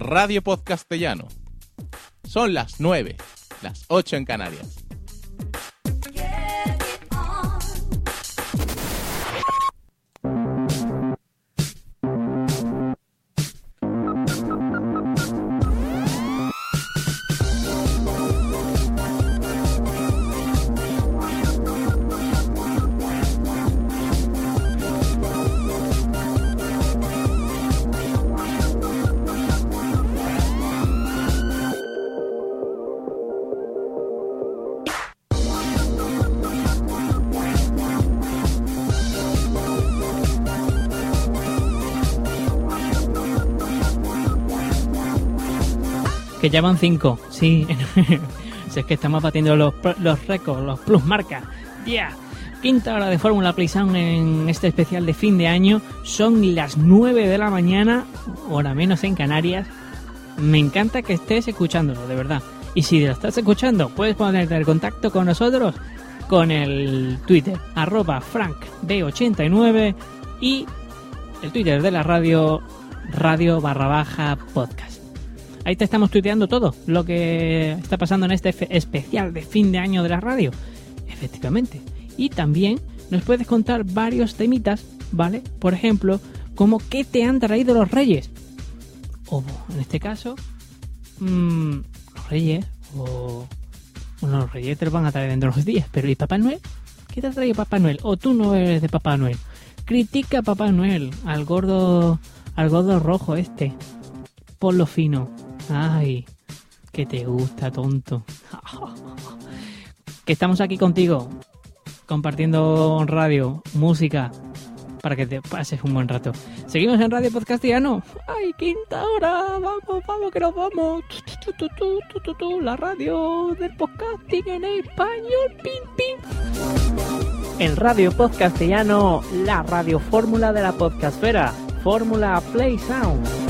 Radio Podcastellano. Son las 9, las 8 en Canarias. Ya van cinco, sí. si es que estamos batiendo los, récords, los plus marcas. ¡Yeah! Quinta hora de Fórmula Play Sound en este especial de fin de año. Son las 9 de la mañana, hora menos en Canarias. Me encanta que estés escuchándolo, de verdad. Y si lo estás escuchando, puedes ponerte en contacto con nosotros con el Twitter, arroba frankb89 y el Twitter de la radio, radio barra baja podcast. Ahí te estamos tuiteando todo lo que está pasando en este especial de fin de año de la radio. Efectivamente. Y también nos puedes contar varios temitas, ¿vale? Por ejemplo, como qué te han traído los reyes. O en este caso, mm, los reyes o... Bueno, los reyes te los van a traer dentro de unos días, pero ¿y Papá Noel? ¿Qué te ha traído Papá Noel? ¿O tú no eres de Papá Noel? Critica a Papá Noel, al gordo, al gordo rojo este. Ponlo fino. Ay, que te gusta, tonto. que estamos aquí contigo, compartiendo radio, música, para que te pases un buen rato. Seguimos en Radio Podcastiano. ¡Ay, quinta hora! ¡Vamos, vamos, que nos vamos! La radio del podcasting en español. ¡Pim, pim! En Radio Podcastellano, la radio fórmula de la podcastfera, Fórmula Play Sound.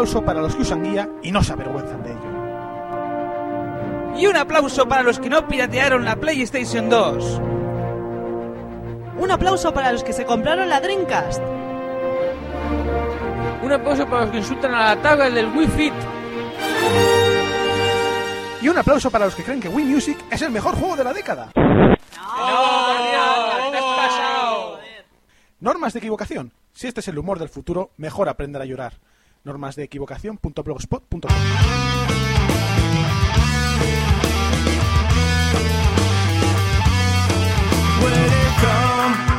Aplauso para los que usan guía y no se avergüenzan de ello. Y un aplauso para los que no piratearon la PlayStation 2. Un aplauso para los que se compraron la Dreamcast. Un aplauso para los que insultan a la tabla del Wii Fit. Y un aplauso para los que creen que Wii Music es el mejor juego de la década. Normas de equivocación. Si este es el humor del futuro, mejor aprender a llorar. Normasdeequivocación.blogspot.com Every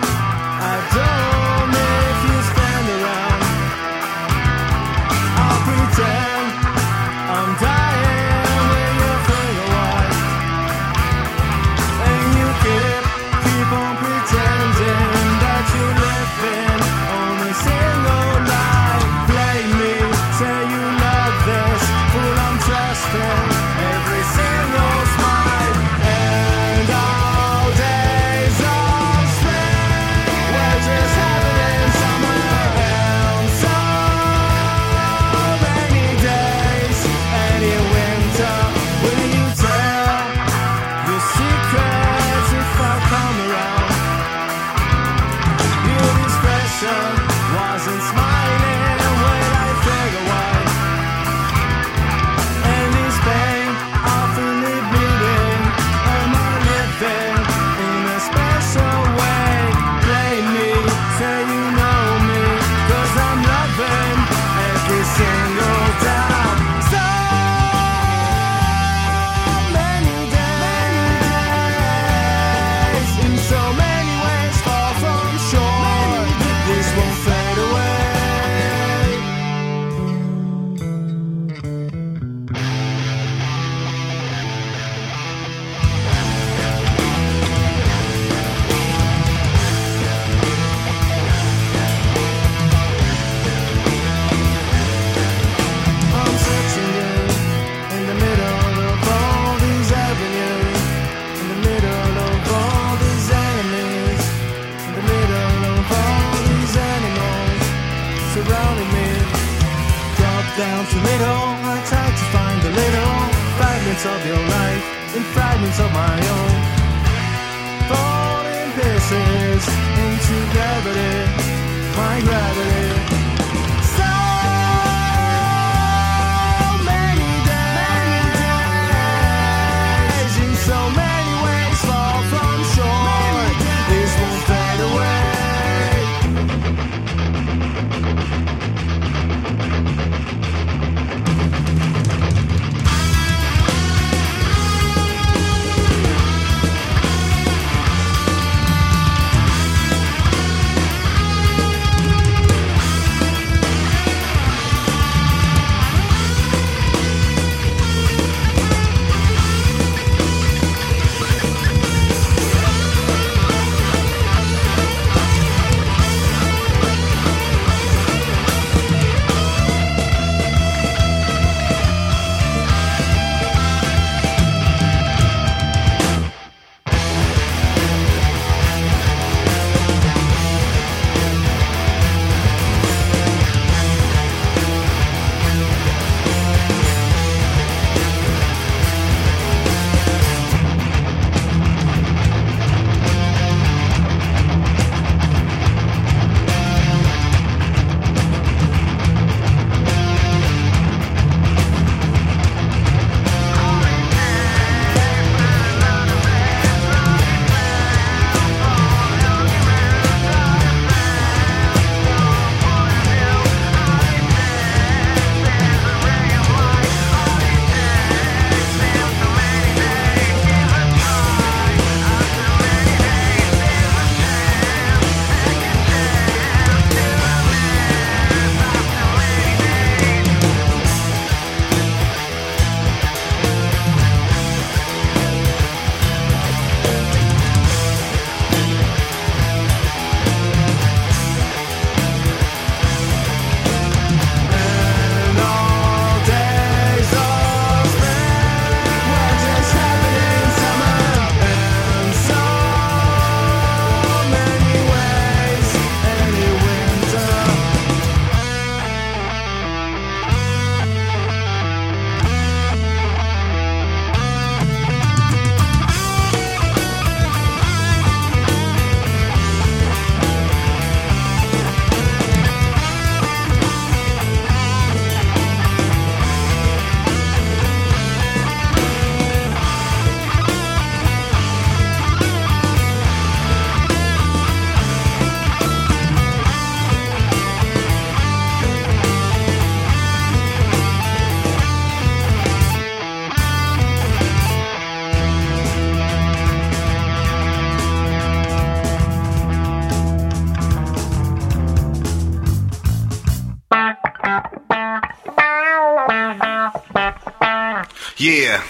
Yeah.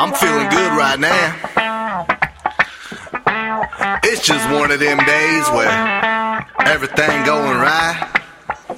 I'm feeling good right now. It's just one of them days where everything going right.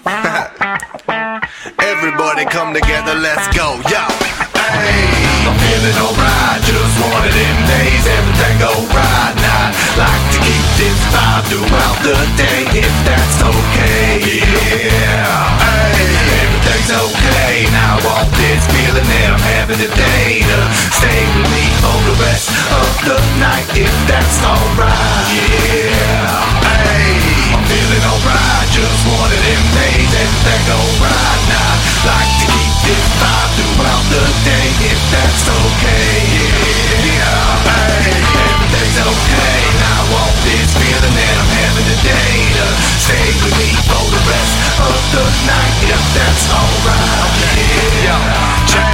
Everybody come together, let's go, yo. Hey, I'm feeling alright, just one of them days, everything go right now. Like to keep this vibe throughout the day, if that's okay, yeah. Hey, everything's okay, now want this feeling that I'm having today to stay with me for the rest of the night, if that's alright, yeah. Hey, I'm feeling alright, just one of them days, everything go right now. Like to keep this vibe throughout the day, if that's okay, yeah. Hey, everything's okay, now want this feeling that I'm having today to stay with me for the rest of the night, if that's alright, yeah. Check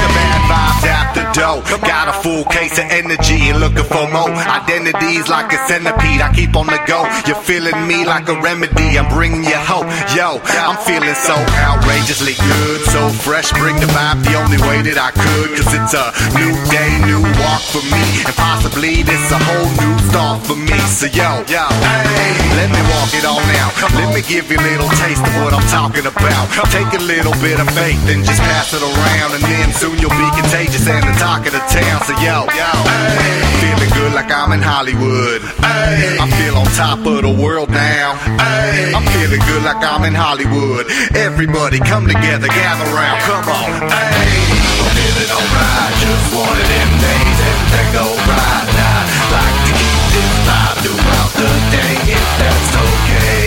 Got a full case of energy and looking for more. Identities like a centipede, I keep on the go. You're feeling me like a remedy, I'm bringing you hope. Yo, I'm feeling so outrageously good, so fresh. Bring the vibe the only way that I could. Cause it's a new day, new walk for me. And possibly this a whole new start for me. So yo, yo, hey, let me walk it all now. Let me give you a little taste of what I'm talking about. Take a little bit of faith and just pass it around. And then soon you'll be contagious and the talk of the town. So yo, yo, hey, feeling good like I'm in Hollywood. Hey, I feel on top of the world now. Hey, I'm feeling good like I'm in Hollywood. Everybody come together, gather round, come on. Hey, I'm feeling alright, just one of them days. Everything go right now. Like to keep this vibe throughout the day, if that's okay.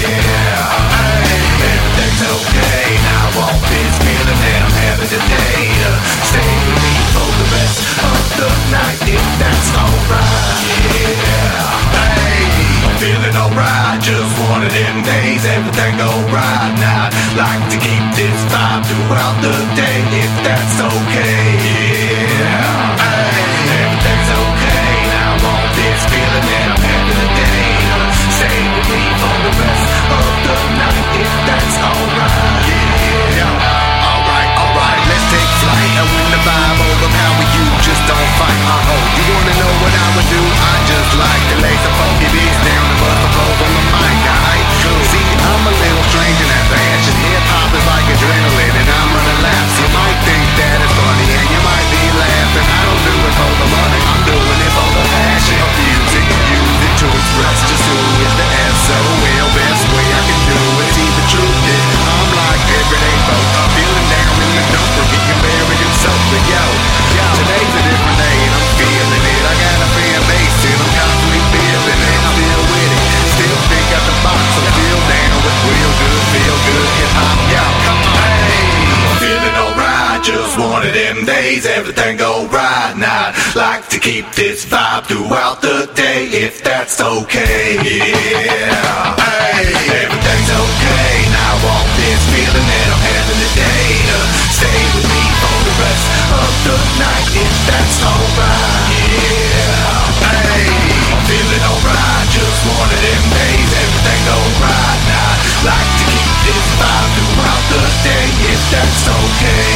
Yeah, hey, everything's okay. Now I want this feeling that I'm having today of the night, if that's alright. Yeah, hey, feeling alright. Just one of them days, everything go right now. Like to keep this vibe throughout the day, if that's okay. Yeah, hey, everything's okay. Now this feeling I'm today for the of the night, if that's alright. Yeah, alright, alright. Let's take flight and win the vibe don't fight. Uh oh, you wanna know what I would do? I just like to lay some funky beats down and bust the flow on the mic. Alright, cool. See, I'm a little strange in that fashion. Hip hop is like adrenaline, and I'm running laps. You might think that it's funny, and you might be laughing. I don't do it for the money, I'm doing it for the passion music. Use it to express just who is the S-O-L. Best way feel good hip hop. Yo, come on, hey, I'm feeling alright. Just one of them days, everything go right now. Like to keep this vibe throughout the day, if that's okay. Yeah, hey, everything's okay. Now I want this feeling that I'm having today to stay with me for the rest of the night, if that's alright. Yeah, hey, I'm feeling alright. Just one of them keep this throughout the day, if that's okay.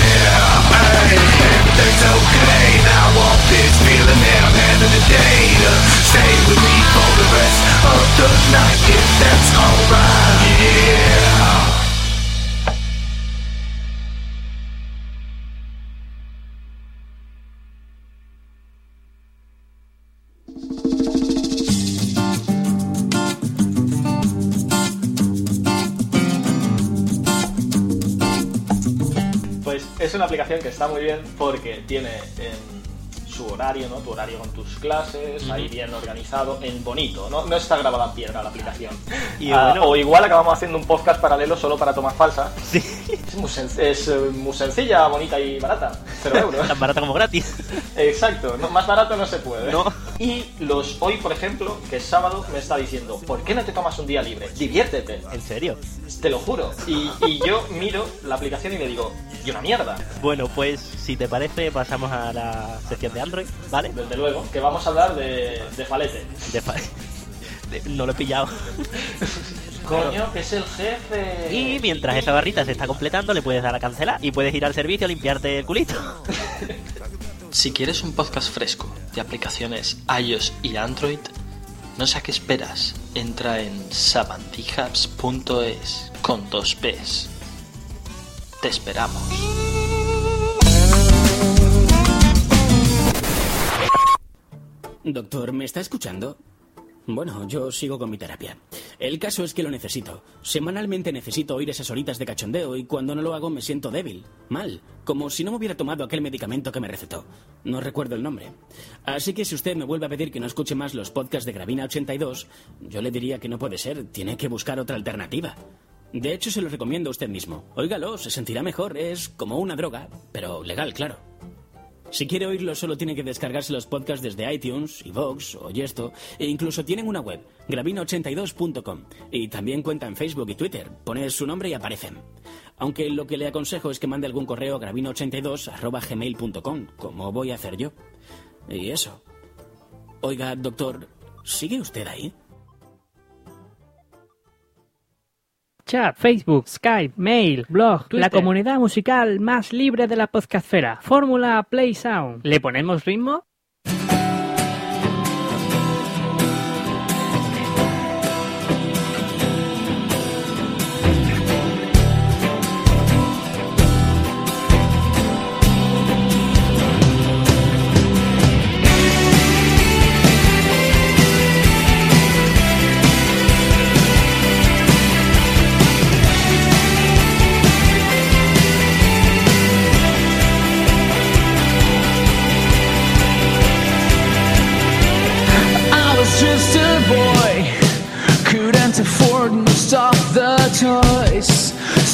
Yeah, hey, everything's okay. Now I this feeling I'm having today to stay with me for the rest of the night, if that's alright. Es una aplicación que está muy bien porque tiene em, su horario, ¿no? Tu horario con tus clases, ahí bien organizado, en bonito, ¿no? No está grabada en piedra la aplicación. Y Ah, bueno- O igual acabamos haciendo un podcast paralelo solo para tomas falsas. Es, muy, sen- es, eh, muy sencilla, bonita y barata. Cero euros. Tan barata como gratis. Exacto, no, más barato no se puede. No. Y los hoy, por ejemplo, que es sábado, me está diciendo, ¿por qué no te tomas un día libre? Diviértete. ¿En serio? Te lo juro. Y, y yo miro la aplicación y le digo, y una mierda. Bueno, pues si te parece, pasamos a la sección de Android, ¿vale? Desde luego, que vamos a hablar de, de falete. De fa- Eh, No lo he pillado. Coño, que es el jefe. Y mientras esa barrita se está completando, le puedes dar a cancelar y puedes ir al servicio a limpiarte el culito. Si quieres un podcast fresco de aplicaciones iOS y Android, no sé a qué esperas. Entra en savantijabs.es con dos P's. Te esperamos. Doctor, ¿me está escuchando? Bueno, yo sigo con mi terapia. El caso es que lo necesito. Semanalmente necesito oír esas horitas de cachondeo y cuando no lo hago me siento débil, mal, como si no me hubiera tomado aquel medicamento que me recetó. No recuerdo el nombre. Así que si usted me vuelve a pedir que no escuche más los podcasts de Gravina 82, yo le diría que no puede ser, tiene que buscar otra alternativa. De hecho, se lo recomiendo a usted mismo. Óigalo, se sentirá mejor, es como una droga, pero legal, claro. Si quiere oírlo, solo tiene que descargarse los podcasts desde iTunes, iVoox o Yesto, e incluso tienen una web, gravina82.com, y también cuenta en Facebook y Twitter. Pone su nombre y aparecen. Aunque lo que le aconsejo es que mande algún correo a gravina82.gmail.com, como voy a hacer yo. Y eso. Oiga, doctor, ¿sigue usted ahí? Chat, Facebook, Skype, mail, blog, la comunidad musical más libre de la podcastfera. Fórmula Play Sound. ¿Le ponemos ritmo?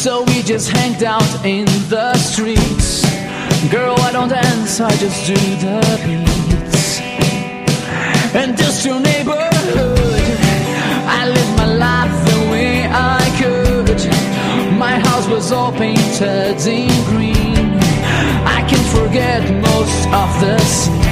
So we just hanged out in the streets. Girl, I don't dance, I just do the beats. And just your neighborhood, I lived my life the way I could. My house was all painted in green. I can forget most of the scenes.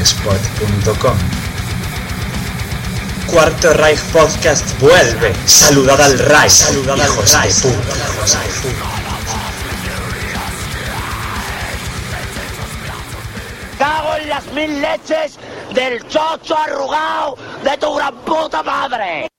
cuarto-rage.blogspot.com Cuarto Reich Podcast vuelve. Saludad al Reich. Saludad al Reich. Cago en las mil leches del chocho arrugado de tu gran puta madre.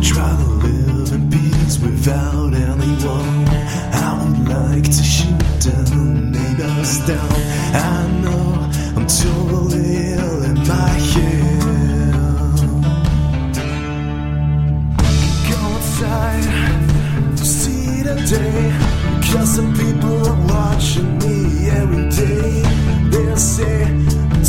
Try to live in peace without anyone. I would like to shoot down neighbors down. I know I'm totally ill in my head. Go outside to see the day. Cause some people are watching me every day. They say I'm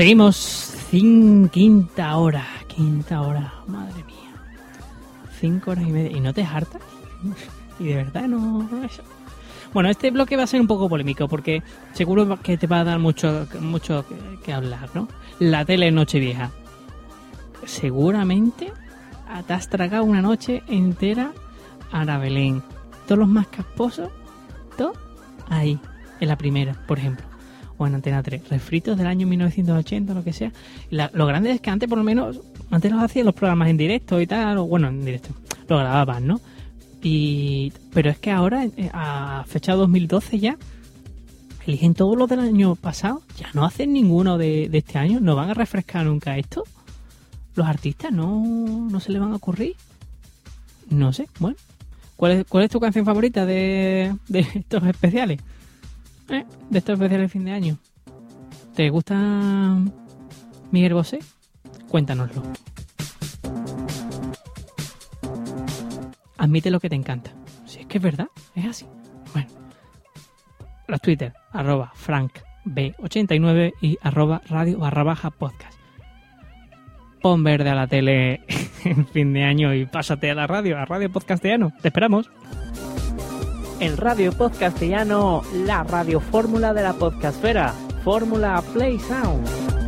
Seguimos. Cin- quinta hora. Quinta hora. Madre mía. Cinco horas y media. ¿Y no te hartas? Y de verdad no... Bueno, este bloque va a ser un poco polémico porque seguro que te va a dar mucho, mucho que, hablar, ¿no? La tele Nochevieja. Seguramente te has tragado una noche entera a la Belén. Todos los más casposos, todo ahí, en la primera, por ejemplo. O en Antena 3. Refritos del año 1980, lo que sea. Lo grande es que antes, por lo menos, antes los hacían los programas en directo y tal, o bueno, en directo. Lo grababan, ¿no? Y, pero es que ahora, eh, a fecha 2012 ya, eligen todos los del año pasado. Ya no hacen ninguno de, este año. ¿No van a refrescar nunca esto? ¿Los artistas no, no se le van a ocurrir? No sé, bueno. ¿Cuál es, tu canción favorita de estos especiales? ¿Eh? De estos especiales de fin de año. ¿Te gusta Miguel Bosé? Cuéntanoslo. Admite lo que te encanta. Si es que es verdad, es así. Bueno. Los Twitter, arroba frankb89 y arroba radio barra baja podcast. Pon verde a la tele en fin de año y pásate a la radio, a Radio Podcastiano. Te esperamos. En Radio Podcastellano, la radio fórmula de la podcastfera. Fórmula Play Sound.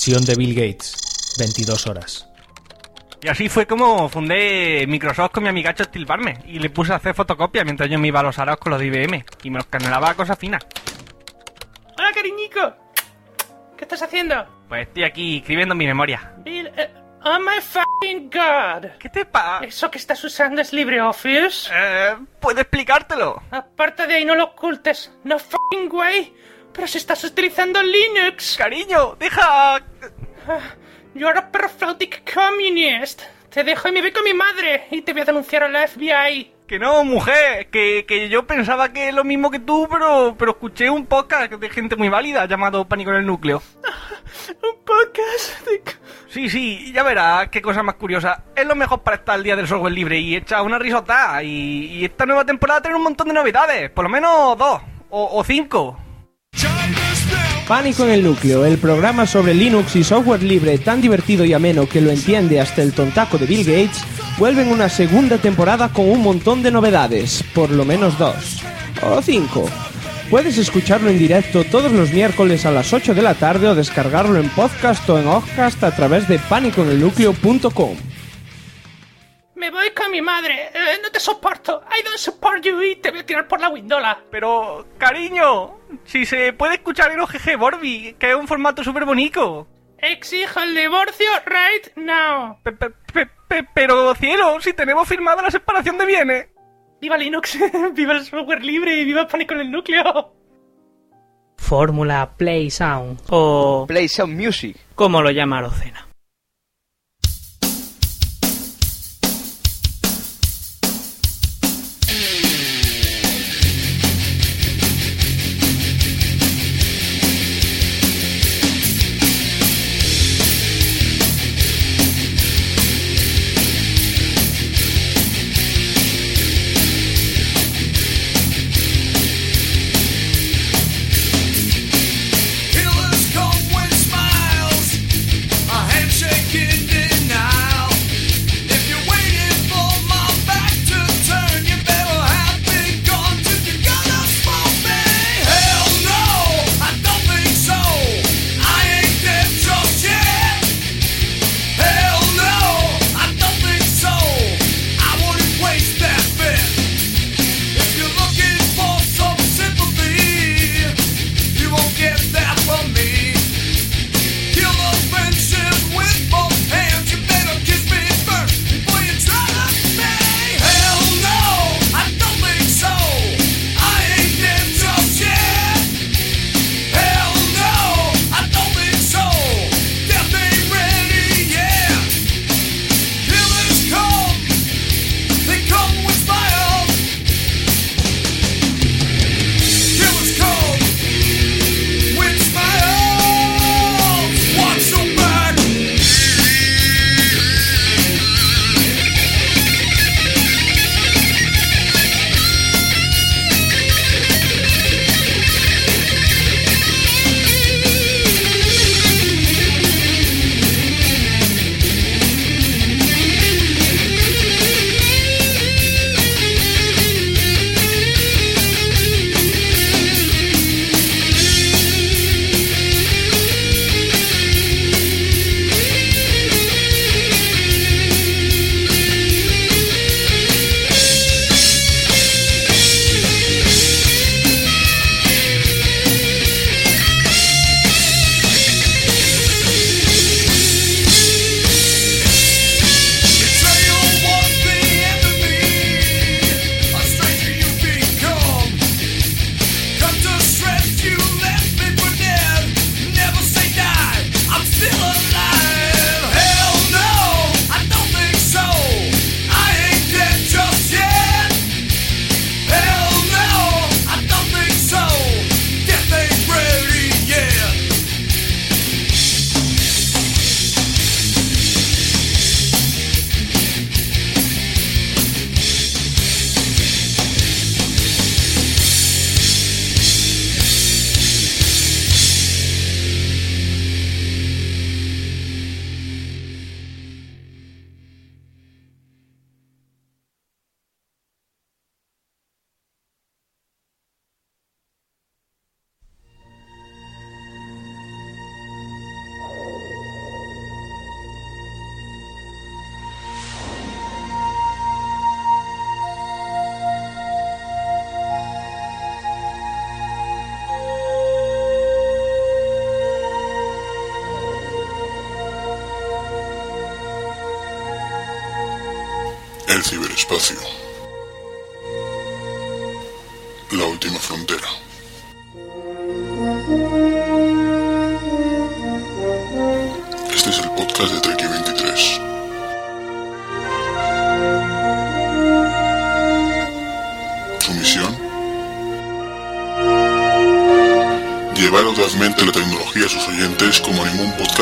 Mansión de Bill Gates, 22 horas. Y así fue como fundé Microsoft con mi amigacho Steel Barme y le puse a hacer fotocopias mientras yo me iba a los araos con los de IBM y me los canelaba a cosas finas. Hola, cariñico. ¿Qué estás haciendo? Pues estoy aquí escribiendo mi memoria. Bill, eh, oh my fucking god. ¿Qué te pasa? ¿Eso que estás usando es LibreOffice? Eh, ¿puedo explicártelo? Aparte de ahí, no lo ocultes. No fucking way. Pero si estás utilizando Linux. Cariño, deja... Ah, You're a communist. Te dejo y me voy con mi madre y te voy a denunciar a la FBI. Que no, mujer, que, que yo pensaba que es lo mismo que tú, pero, pero escuché un podcast de gente muy válida llamado Pánico en el Núcleo. ¿Un podcast? Sí, sí, ya verás qué cosa más curiosa. Es lo mejor para estar al día del software libre y echa una risota. Y, y esta nueva temporada tiene un montón de novedades, por lo menos dos o, o cinco. Pánico en el Núcleo, el programa sobre Linux y software libre tan divertido y ameno que lo entiende hasta el tontaco de Bill Gates, vuelve en una segunda temporada con un montón de novedades, por lo menos dos. O cinco. Puedes escucharlo en directo todos los miércoles a las 8 de la tarde o descargarlo en podcast o en Occast a través de pánicoenelnucleo.com. Me voy con mi madre. Eh, no te soporto. I don't support you y te voy a tirar por la windola. Pero, cariño, si se puede escuchar en OGG Borby, que es un formato súper bonito. Exijo el divorcio right now. pero, cielo, si tenemos firmada la separación de bienes. ¡Viva Linux! ¡Viva el software libre! y ¡Viva Pánico en el núcleo! Fórmula Play Sound o Play Sound Music, como lo llama Arocena.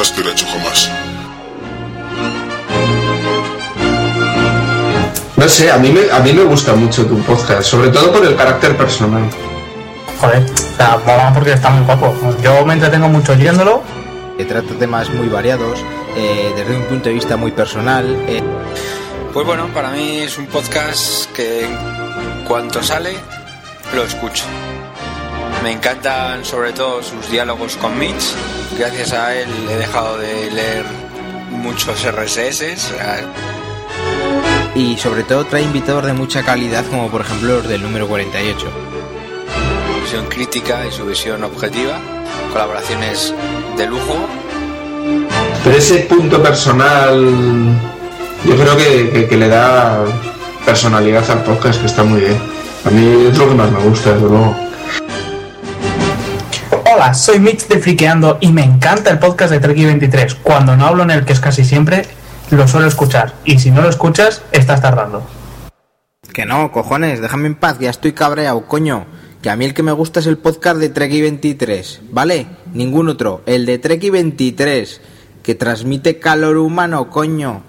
Hecho jamás. No sé, a mí, me, a mí me gusta mucho tu podcast, sobre todo por el carácter personal. joder, o sea, porque está muy guapo. Yo me entretengo mucho oyéndolo. que trata temas muy variados, eh, desde un punto de vista muy personal. eh, Pues bueno, para mí es un podcast que en cuanto sale lo escucho. Me encantan sobre todo sus diálogos con Mitch. Gracias a él he dejado de leer muchos RSS. y sobre todo trae invitados de mucha calidad, como por ejemplo los del número 48. Su visión crítica y su visión objetiva. Colaboraciones de lujo. Pero ese punto personal, yo creo que, que- que le da personalidad al podcast, que está muy bien. A mí es lo que más me gusta, desde luego. Soy Mitch de Friqueando y me encanta el podcast de Treki 23. Cuando no hablo en el que es casi siempre, lo suelo escuchar. Y si no lo escuchas, estás tardando. Que no, cojones, déjame en paz, ya estoy cabreado, coño. Que a mí el que me gusta es el podcast de Treki 23, ¿vale? Ningún otro, el de Treki 23, que transmite calor humano, coño.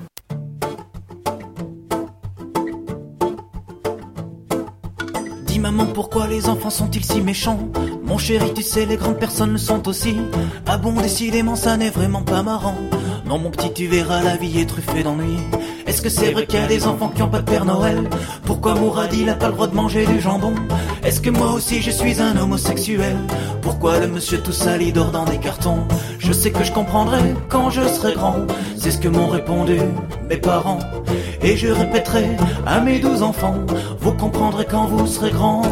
Les enfants sont-ils si méchants? Mon chéri tu sais les grandes personnes le sont aussi. Ah bon décidément ça n'est vraiment pas marrant. Non mon petit tu verras la vie est truffée d'ennuis. Est-ce que c'est vrai qu'il y a des enfants qui ont pas de Père Noël? Pourquoi Mourad il a pas le droit de manger du jambon? Est-ce que moi aussi je suis un homosexuel? Pourquoi le monsieur tout sali dort dans des cartons? Je sais que je comprendrai quand je serai grand. C'est ce que m'ont répondu mes parents. Et je répéterai à mes douze enfants Vous comprendrez quand vous serez grand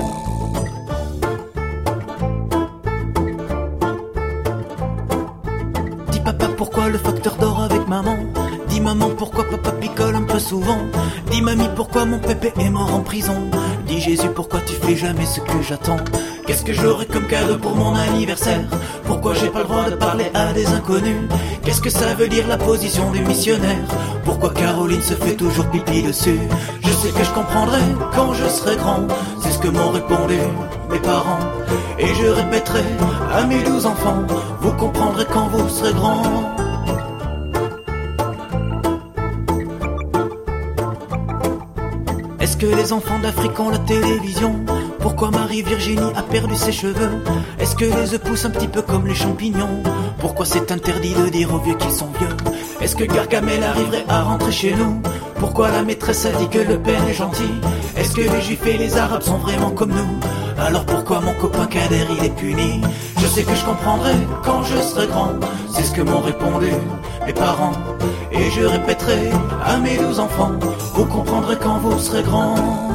le facteur dort avec maman. Dis maman pourquoi papa picole un peu souvent? Dis mamie pourquoi mon pépé est mort en prison? Dis Jésus pourquoi tu fais jamais ce que j'attends? Qu'est-ce que j'aurai comme cadeau pour mon anniversaire? Pourquoi j'ai pas le droit de parler à des inconnus? Qu'est-ce que ça veut dire la position du missionnaire Pourquoi Caroline se fait toujours pipi dessus? Je sais que je comprendrai quand je serai grand. C'est ce que m'ont répondu mes parents. Et je répéterai à mes douze enfants Vous comprendrez quand vous serez grand Est-ce que les enfants d'Afrique ont la télévision Pourquoi Marie-Virginie a perdu ses cheveux Est-ce que les œufs poussent un petit peu comme les champignons Pourquoi c'est interdit de dire aux vieux qu'ils sont vieux Est-ce que Gargamel arriverait à rentrer chez nous Pourquoi la maîtresse a dit que le père est gentil Est-ce que les juifs et les arabes sont vraiment comme nous Alors pourquoi mon copain Kader il est puni Je sais que je comprendrai quand je serai grand C'est ce que m'ont répondu Et je répéterai à mes douze enfants Vous comprendrez quand vous serez grand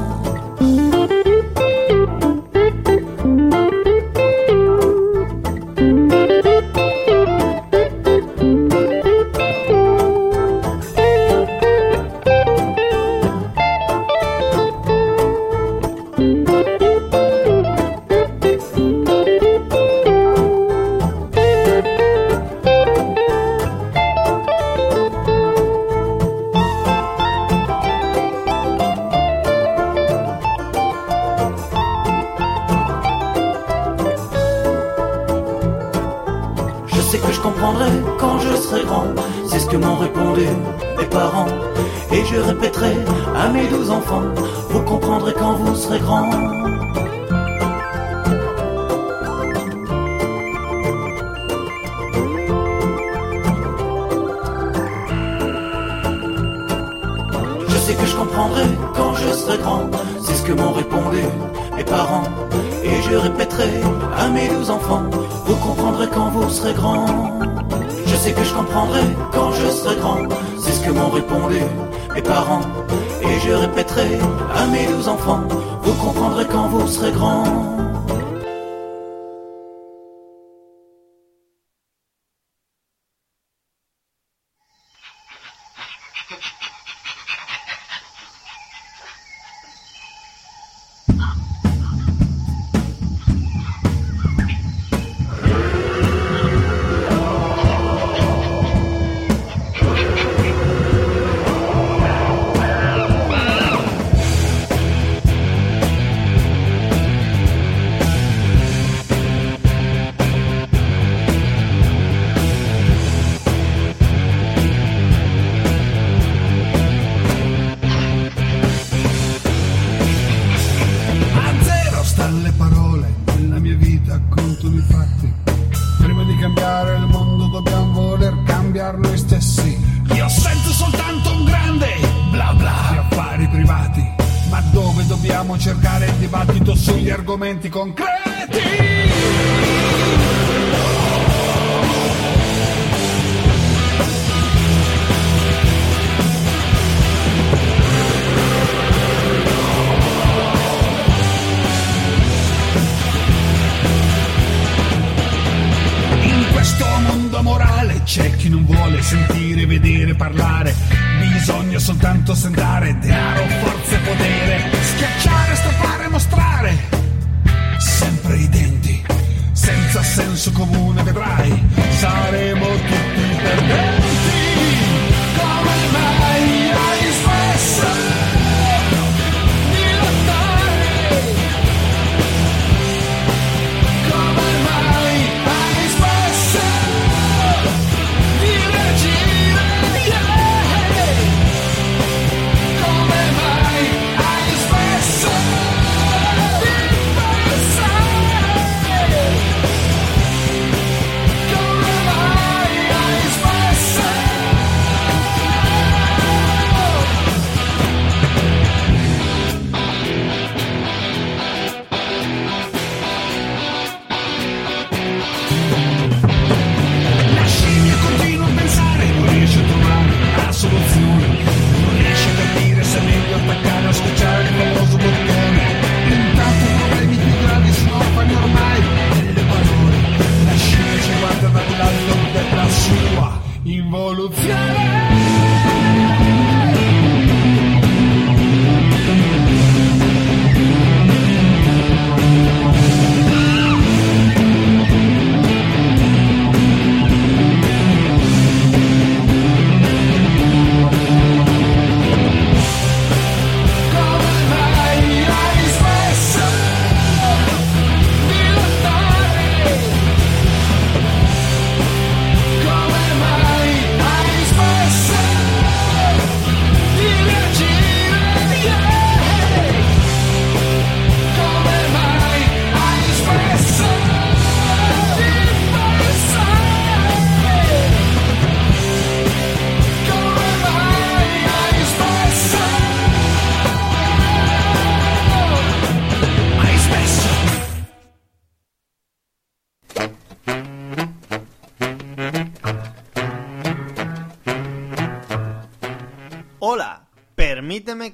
senso comune vedrai. Saremo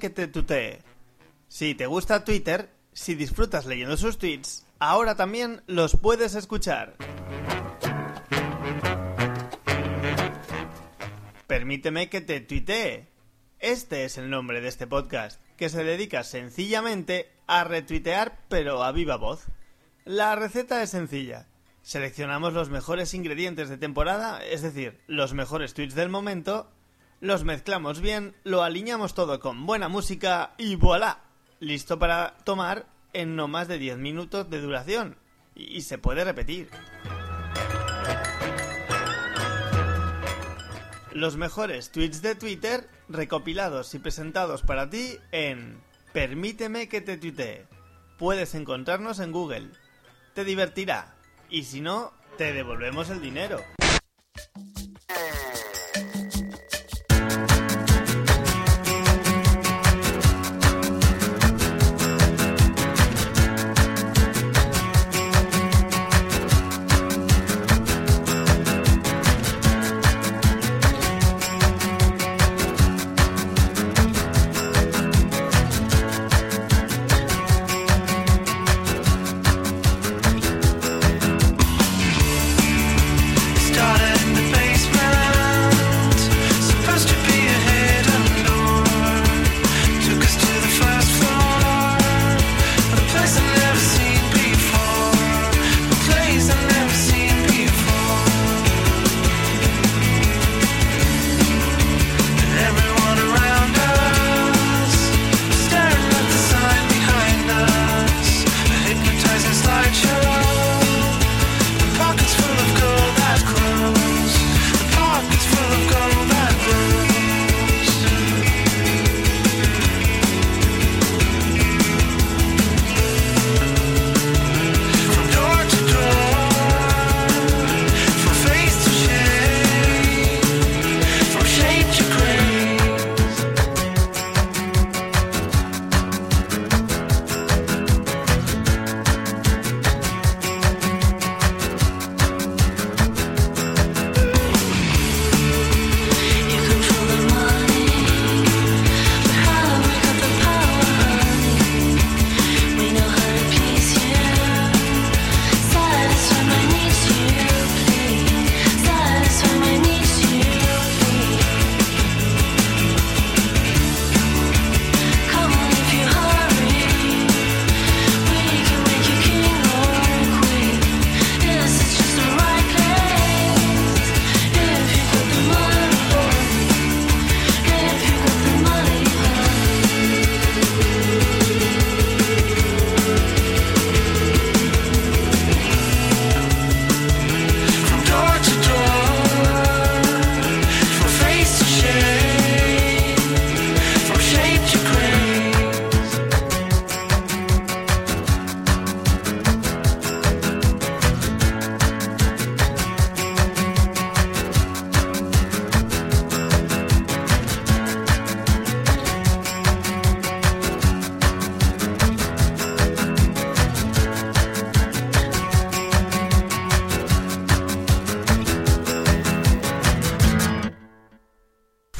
te tutee. Si te gusta Twitter, si disfrutas leyendo sus tweets, ahora también los puedes escuchar. Permíteme que te tuitee. Este es el nombre de este podcast, que se dedica sencillamente a retuitear pero a viva voz. La receta es sencilla. Seleccionamos los mejores ingredientes de temporada, es decir, los mejores tweets del momento, los mezclamos bien, lo alineamos todo con buena música y voilà, listo para tomar en no más de 10 minutos de duración. Y, se puede repetir. Los mejores tweets de Twitter recopilados y presentados para ti en Permíteme que te tuitee. Puedes encontrarnos en Google. Te divertirá. Y si no, te devolvemos el dinero.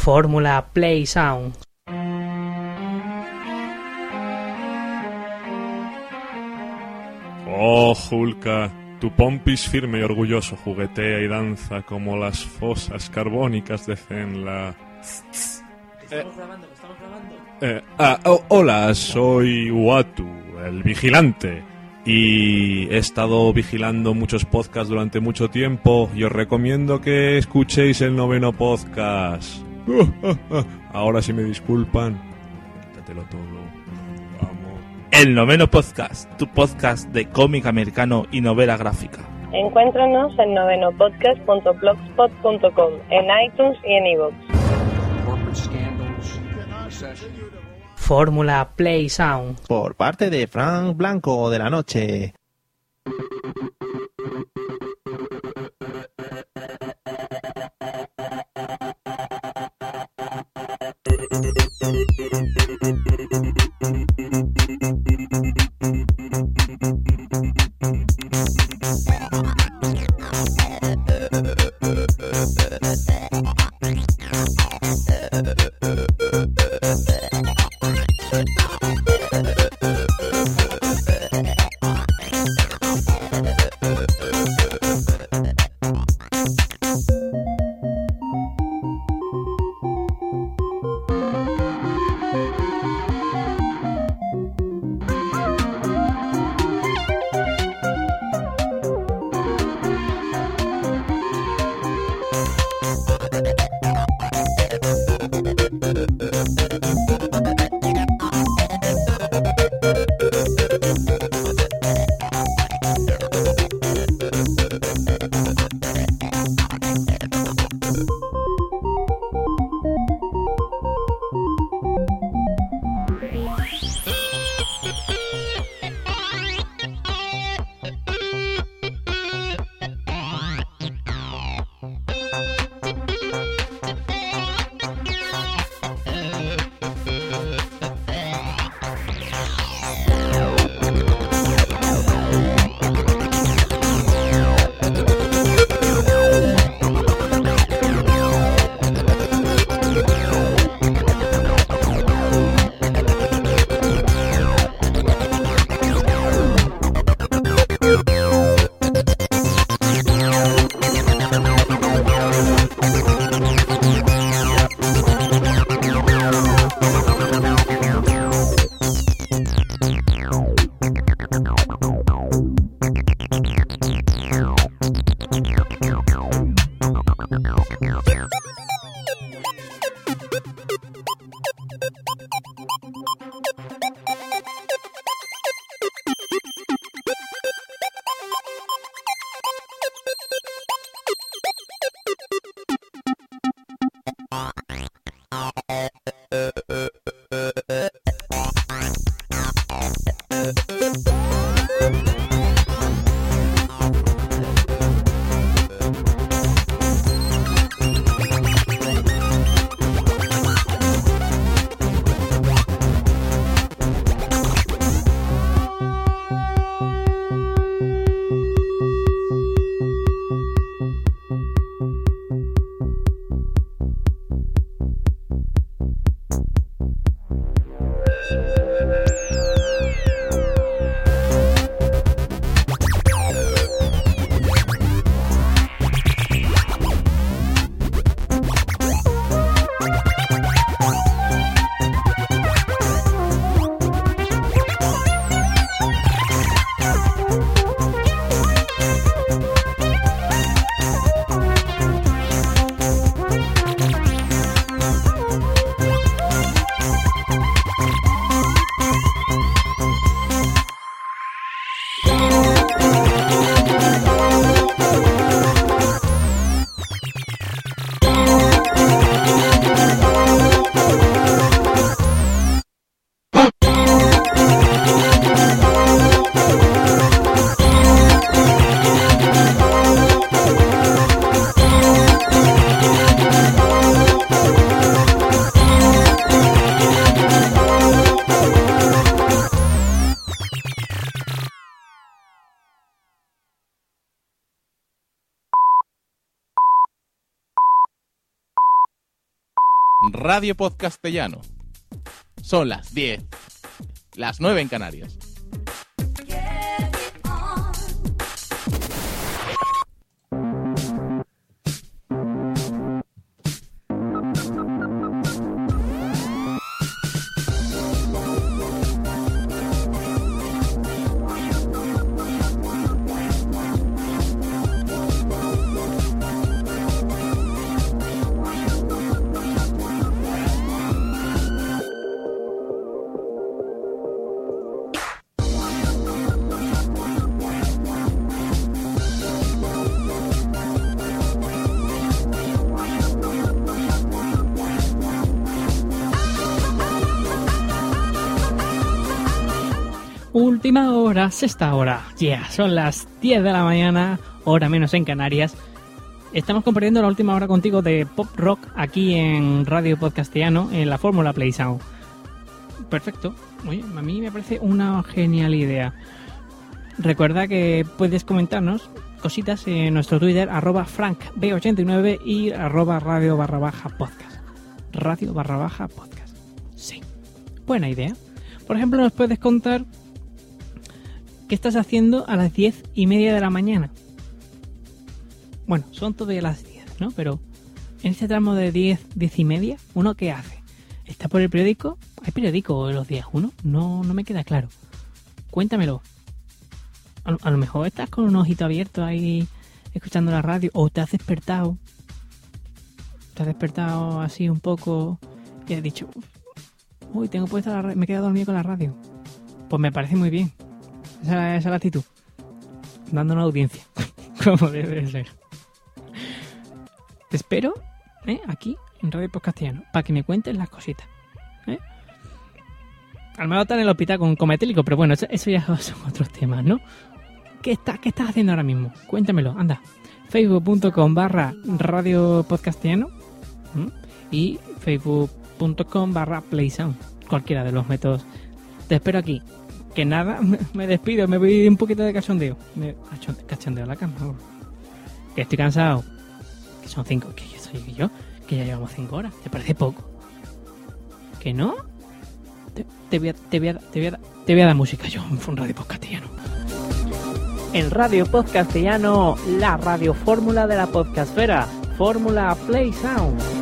Fórmula Play Sound. Oh, Julka, tu pompis firme y orgulloso juguetea y danza como las fosas carbónicas de Zenla. Estamos grabando, estamos grabando. Eh, ah, oh, hola, soy Uatu, el vigilante. Y he estado vigilando muchos podcasts durante mucho tiempo y os recomiendo que escuchéis el noveno podcast. Ahora si me disculpan, quítatelo todo. El noveno podcast, tu podcast de cómic americano y novela gráfica. Encuéntranos en novenopodcast.blogspot.com, en iTunes y en iVoox. Fórmula Play Sound. Por parte de Frank Blanco de la Noche. Radio Podcastellano. Son las 10, las 9 en Canarias. Última hora, sexta hora. Ya, son las 10 de la mañana, hora menos en Canarias. Estamos compartiendo la última hora contigo de pop rock aquí en Radio Podcastiano en la Fórmula Play Sound. Perfecto. A mí me parece una genial idea. Recuerda que puedes comentarnos cositas en nuestro Twitter, arroba frankb89 y arroba radio barra baja podcast. Radio barra baja podcast. Sí. Buena idea. Por ejemplo, nos puedes contar qué estás haciendo a las diez y media de la mañana. Bueno, son todavía las 10, ¿no? Pero en este tramo de 10, 10 y media, ¿uno qué hace? ¿Está por el periódico? ¿Hay periódico los días 1? No, no me queda claro. Cuéntamelo. A, a lo mejor estás con un ojito abierto ahí escuchando la radio o te has despertado. Te has despertado así un poco y has dicho, uy, tengo puesta la radio, me he quedado dormido con la radio. Pues me parece muy bien. Esa, es la actitud. Dando una audiencia. Como debe de ser. Te espero ¿eh? aquí en Radio Post para que me cuentes las cositas. ¿eh? Al menos está en el hospital con cometélico, pero bueno, eso, ya son otros temas, ¿no? ¿Qué, está, ¿Qué estás haciendo ahora mismo? Cuéntamelo, anda. Facebook.com barra Radio Podcastiano y Facebook.com barra Playsound. Cualquiera de los métodos. Te espero aquí. Que nada, me- despido, me voy un poquito de cachondeo. Me cachonde- cachondeo a la cama. Que estoy cansado. Que son cinco. Que soy yo. Que ya llevamos cinco horas. ¿Te parece poco? ¿Que no? Te, voy, a, dar música yo en Radio Post Castellano. En Radio Podcastellano, la radio fórmula de la podcastfera. Fórmula Play Sound.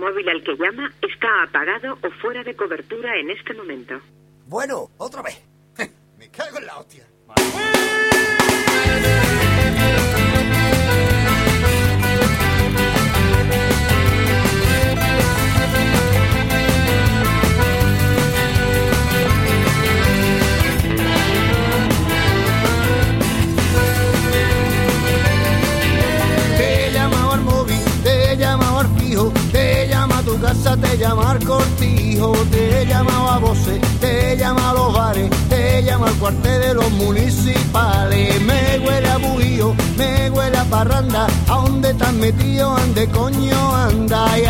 Móvil al que llama está apagado o fuera de cobertura en este momento. Bueno, otra vez. Me cago en la hostia. Te llamado a tu casa, te al cortijo, te he llamado a voces, te he llamado a los bares, te he llamado al cuartel de los municipales. Me huele a bujío, me huele a parranda, ¿a dónde estás metido? ¿Ande coño anda? Y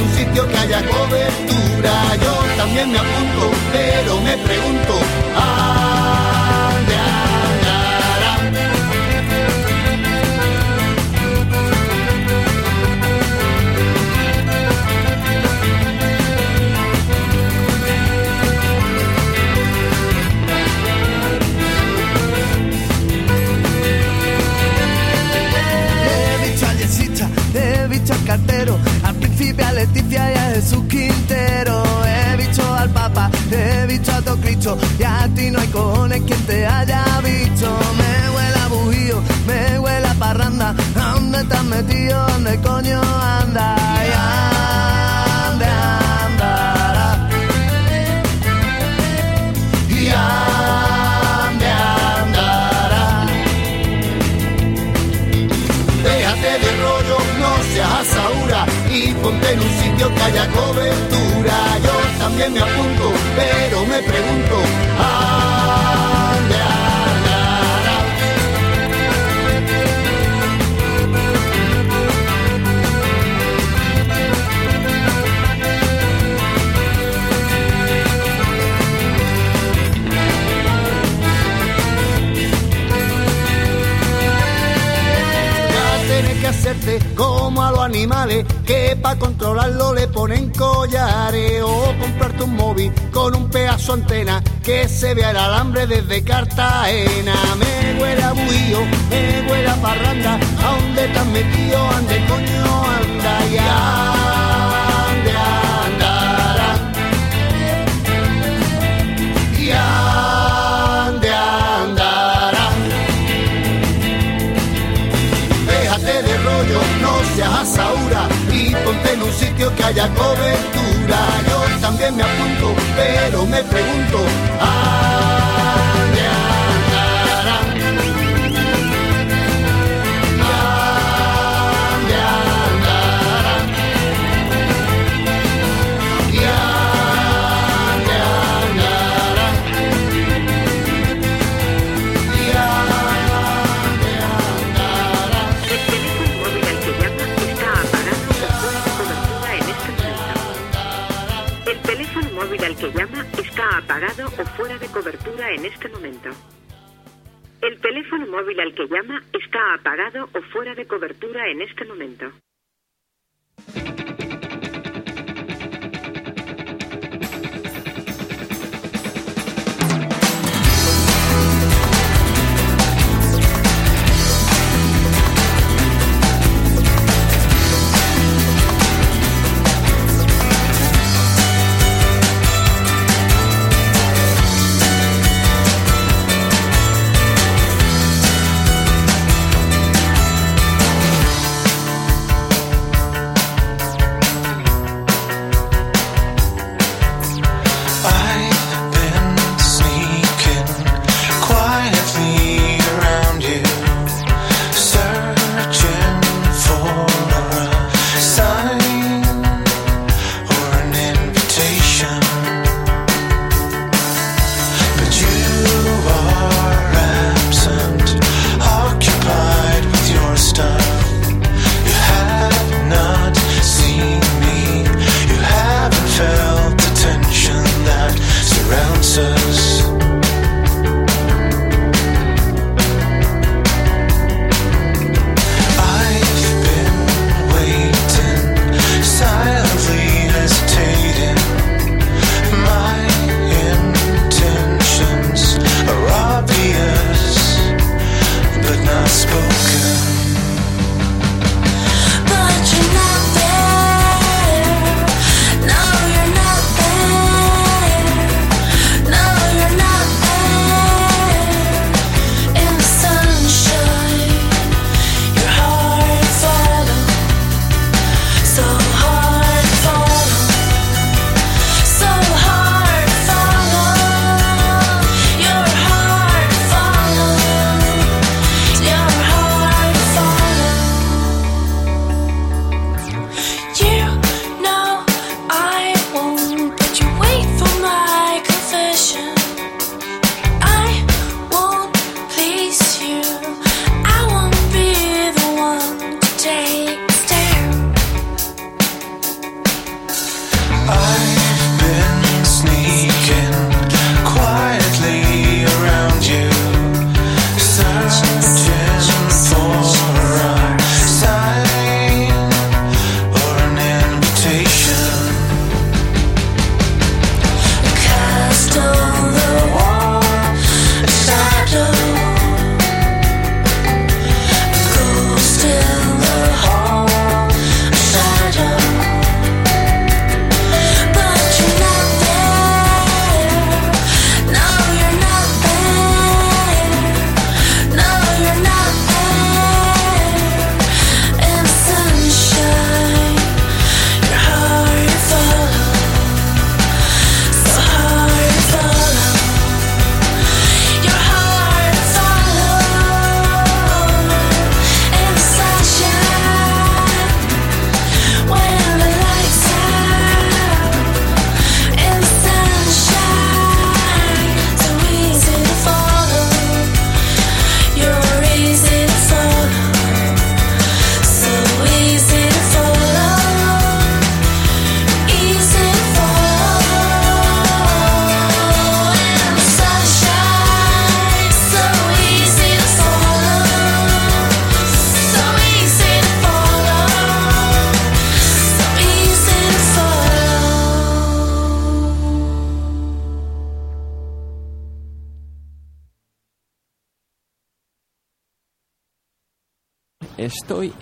un sitio que haya cobertura. Yo también me apunto, pero me pregunto,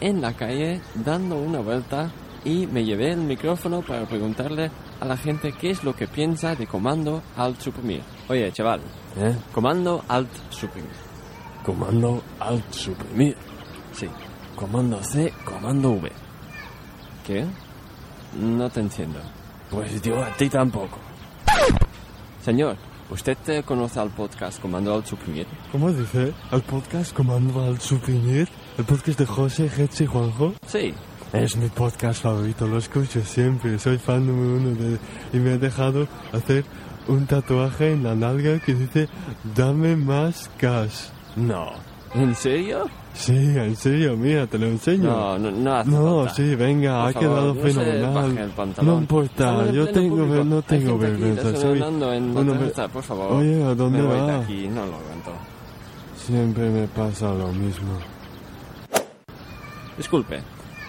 en la calle dando una vuelta y me llevé el micrófono para preguntarle a la gente qué es lo que piensa de comando alt suprimir. Oye, chaval, ¿Eh? comando alt suprimir. Comando Alt suprimir. Sí. Comando C, comando V. ¿Qué? No te entiendo. Pues yo a ti tampoco. Señor, ¿usted eh, conoce al podcast Comando alt suprimir? ¿Cómo dice? ¿Al podcast Comando Alt suprimir? ¿El podcast de José, Getz y Juanjo? Sí. Es mi podcast favorito, lo escucho siempre, soy fan número uno de... Y me ha dejado hacer un tatuaje en la nalga que dice Dame más cash. No. ¿En serio? Sí, en serio, mira, te lo enseño. No, no, no hace No, falta. sí, venga, Por ha favor, quedado no se fenomenal. baje el pantalón. no importa, Estamos en yo pleno tengo, público. no Hay tengo gente aquí vergüenza. Soy desayunando en terraza, por favor. Oye, ¿a dónde me voy va? de aquí, no lo aguanto. Siempre me pasa lo mismo. Disculpe,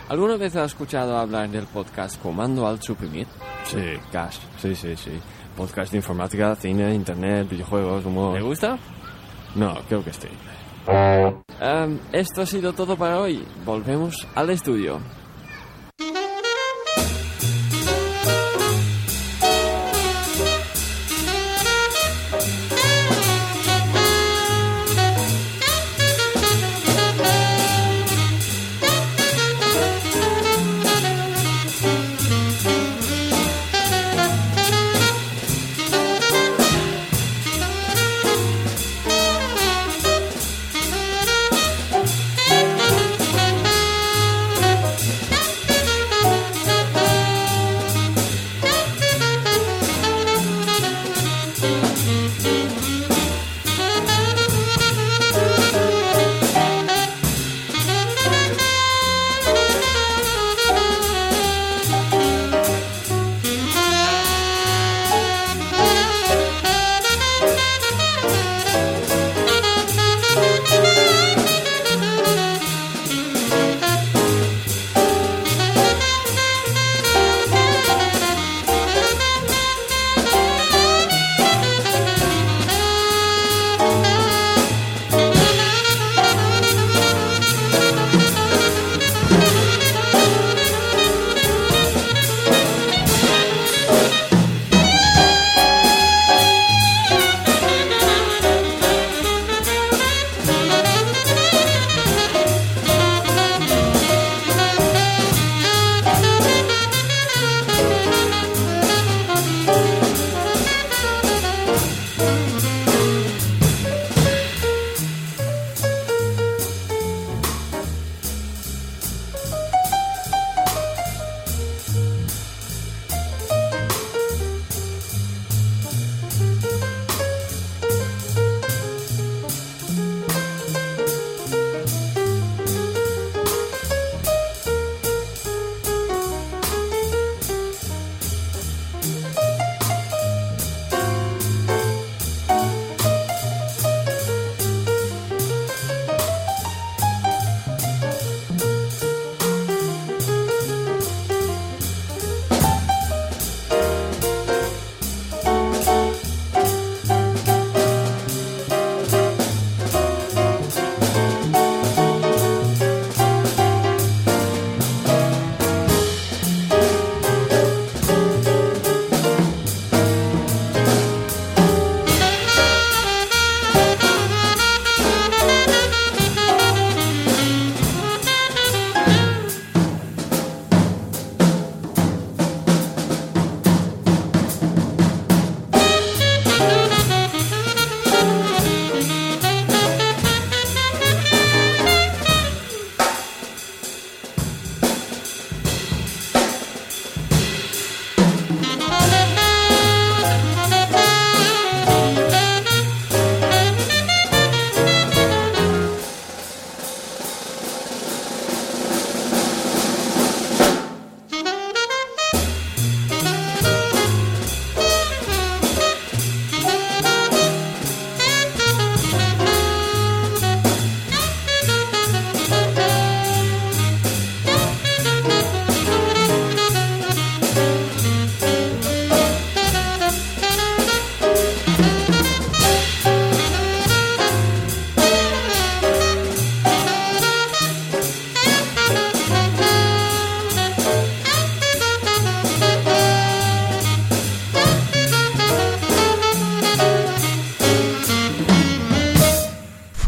¿alguna vez ha escuchado hablar del podcast Comando alt suprimir? Sí, cash, sí, sí, sí. Podcast de informática, cine, internet, videojuegos, humor. ¿Le gusta? No, creo que sí. Em, esto ha sido todo para hoy. Volvemos al estudio.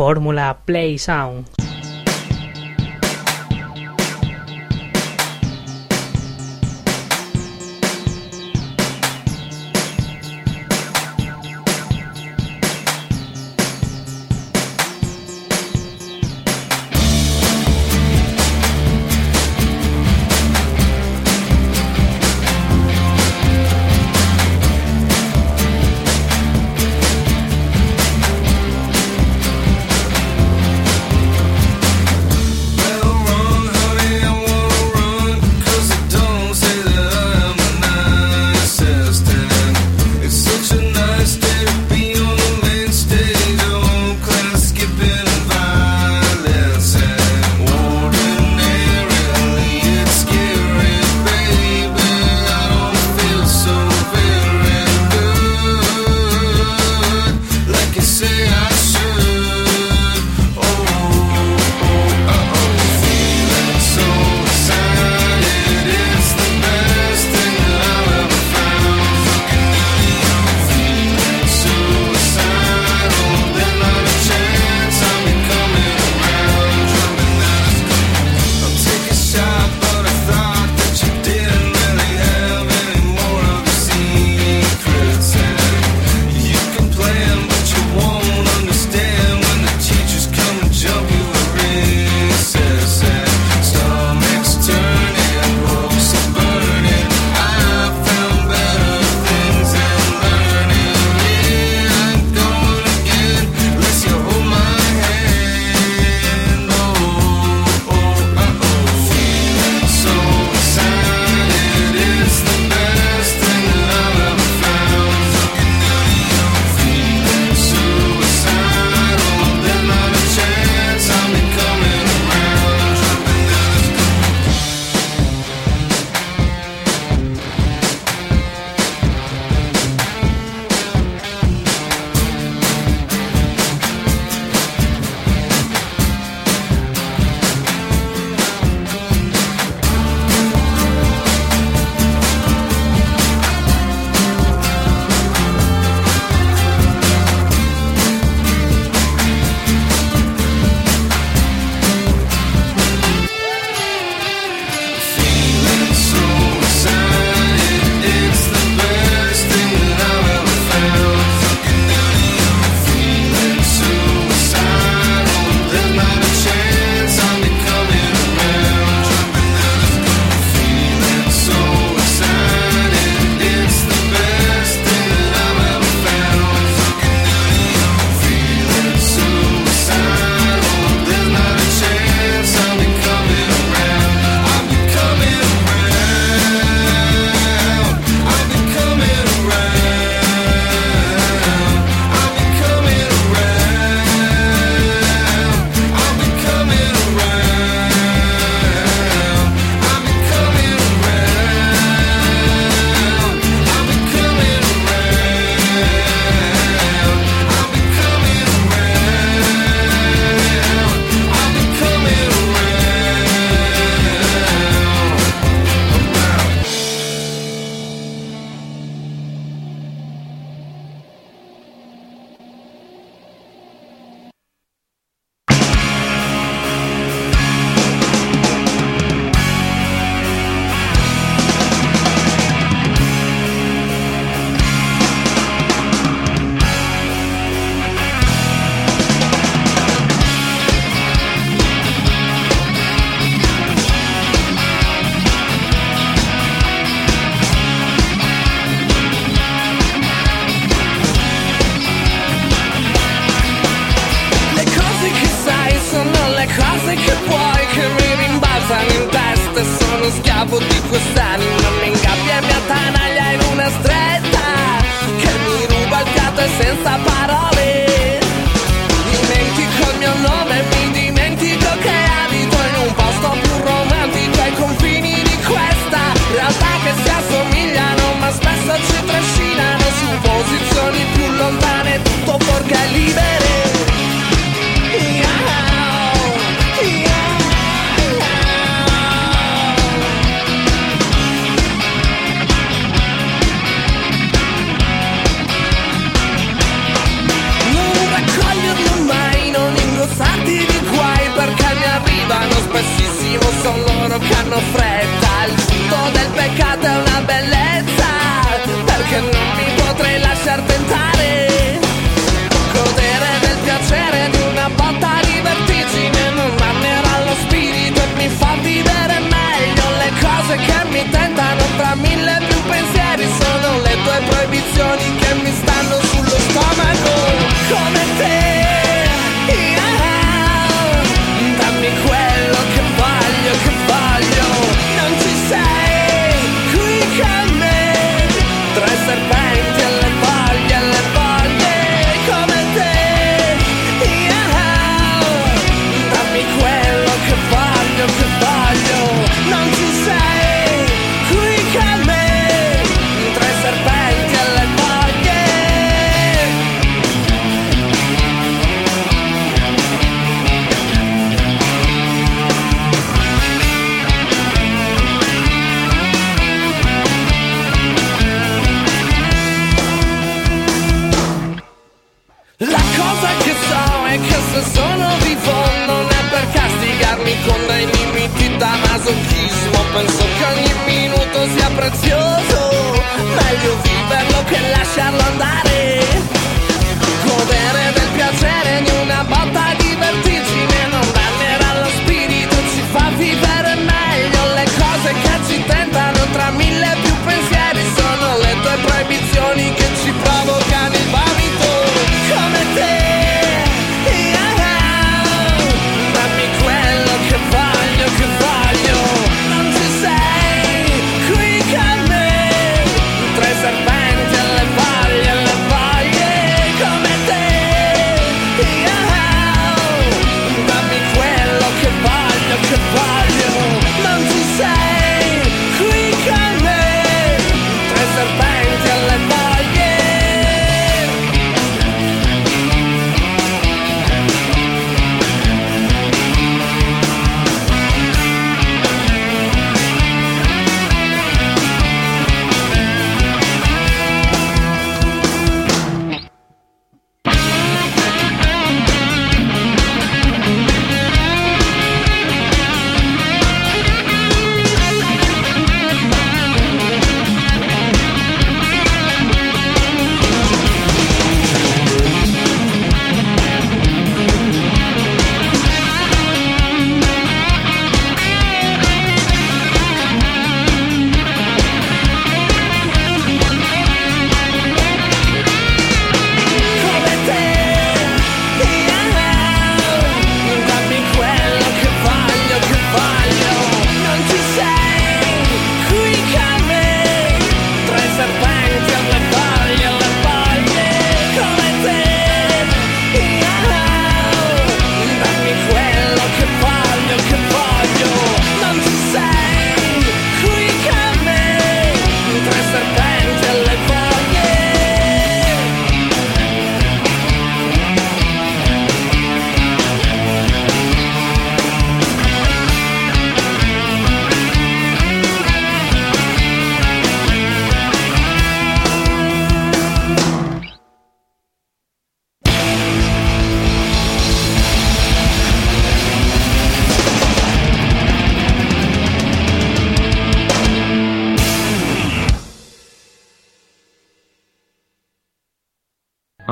Fórmula Play Sound.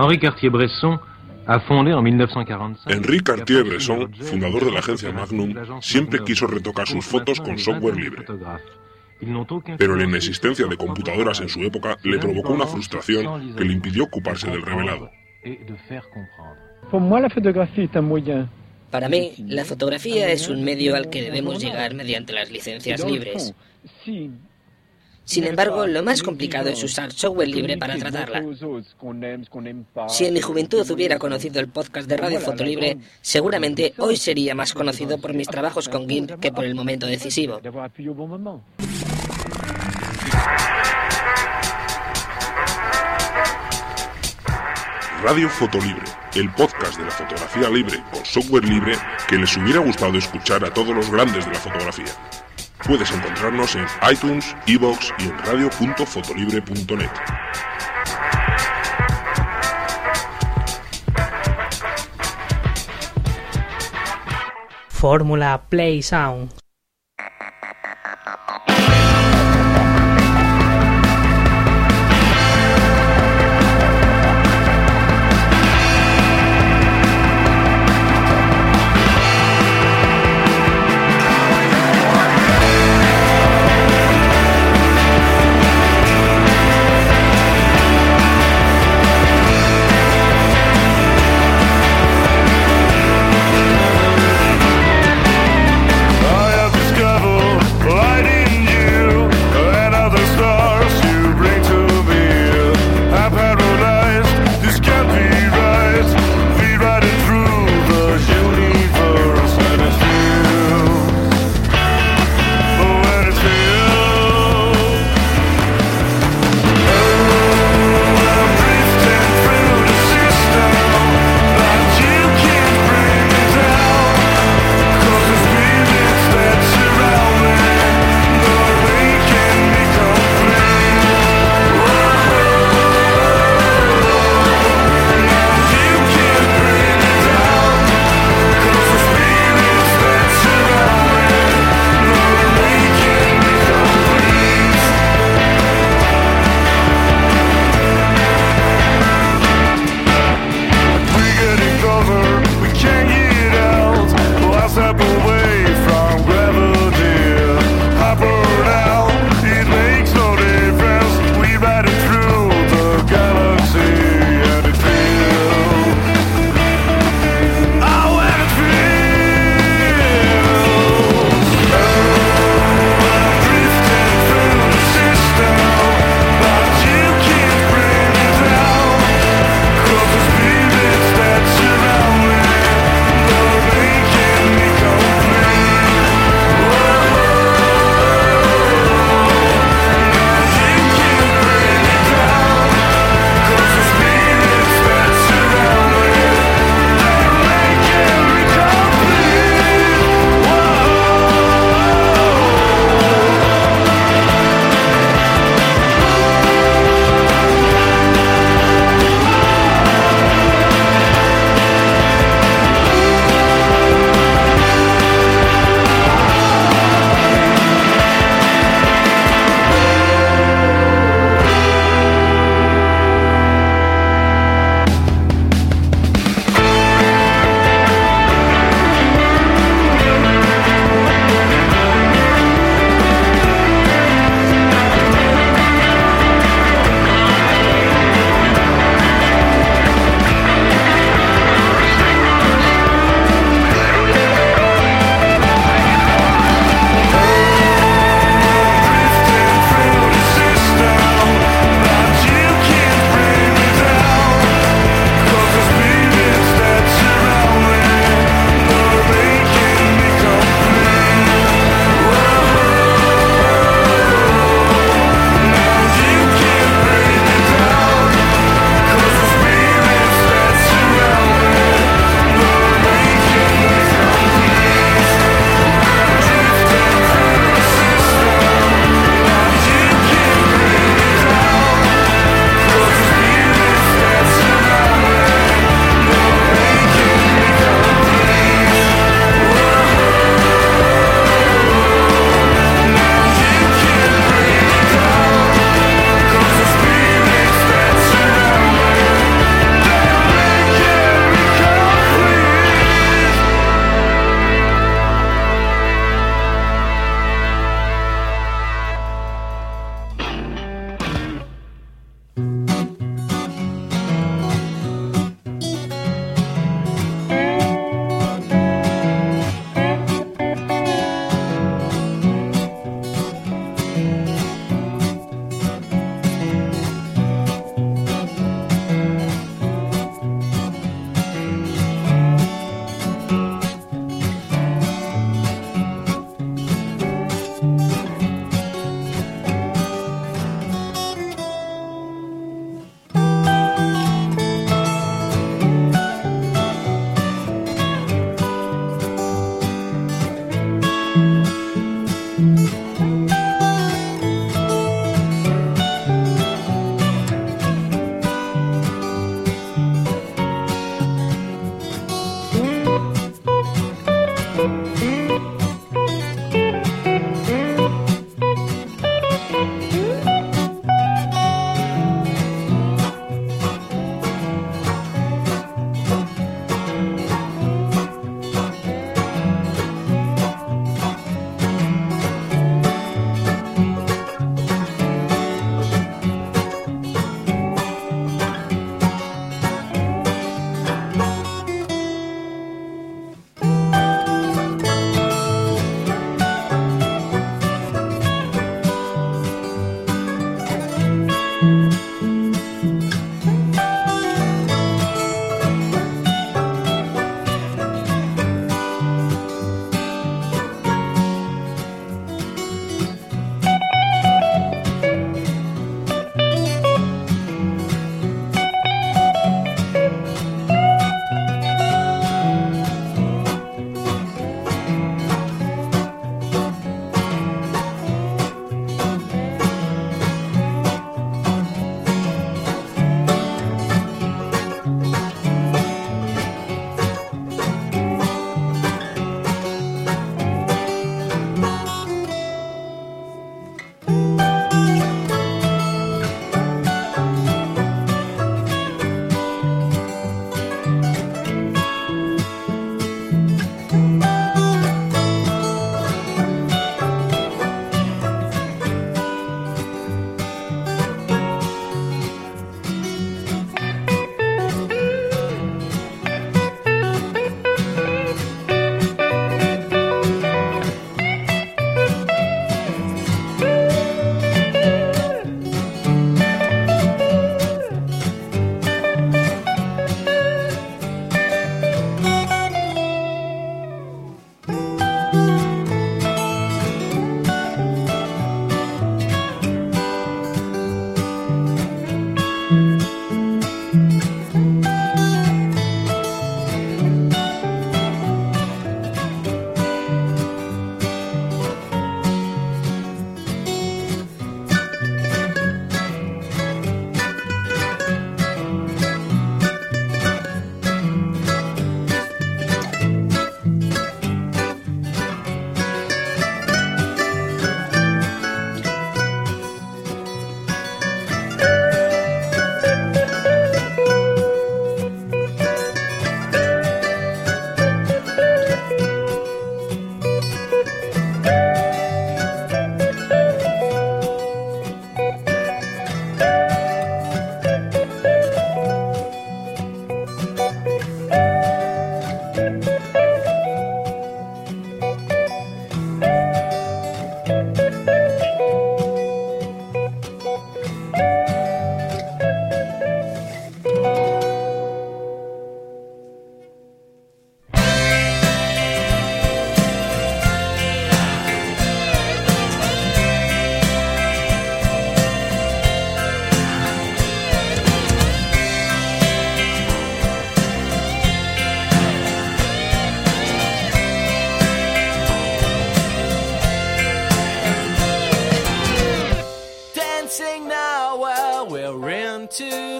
Henri Cartier-Bresson a fondé en 1945. Henri Cartier-Bresson, fundador de la agencia Magnum, siempre quiso retocar sus fotos con software libre. Pero la inexistencia de computadoras en su época le provocó una frustración que le impidió ocuparse del revelado. Para mí, la fotografía es un medio al que debemos llegar mediante las licencias libres. Sin embargo, lo más complicado es usar software libre para tratarla. Si en mi juventud hubiera conocido el podcast de Radio Fotolibre, seguramente hoy sería más conocido por mis trabajos con GIMP que por el momento decisivo. Radio Fotolibre, el podcast de la fotografía libre con software libre que les hubiera gustado escuchar a todos los grandes de la fotografía. Puedes encontrarnos en iTunes, iVoox y en radio.fotolibre.net. Fórmula Play Sound.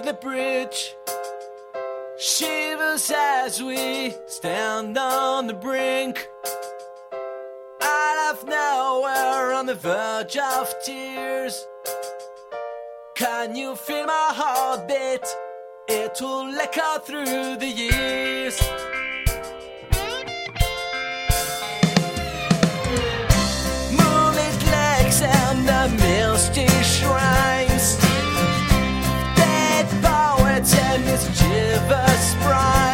the bridge. Shivers as we stand on the brink. Out of nowhere, on the verge of tears. Can you feel my heartbeat? It will echo through the years. bright.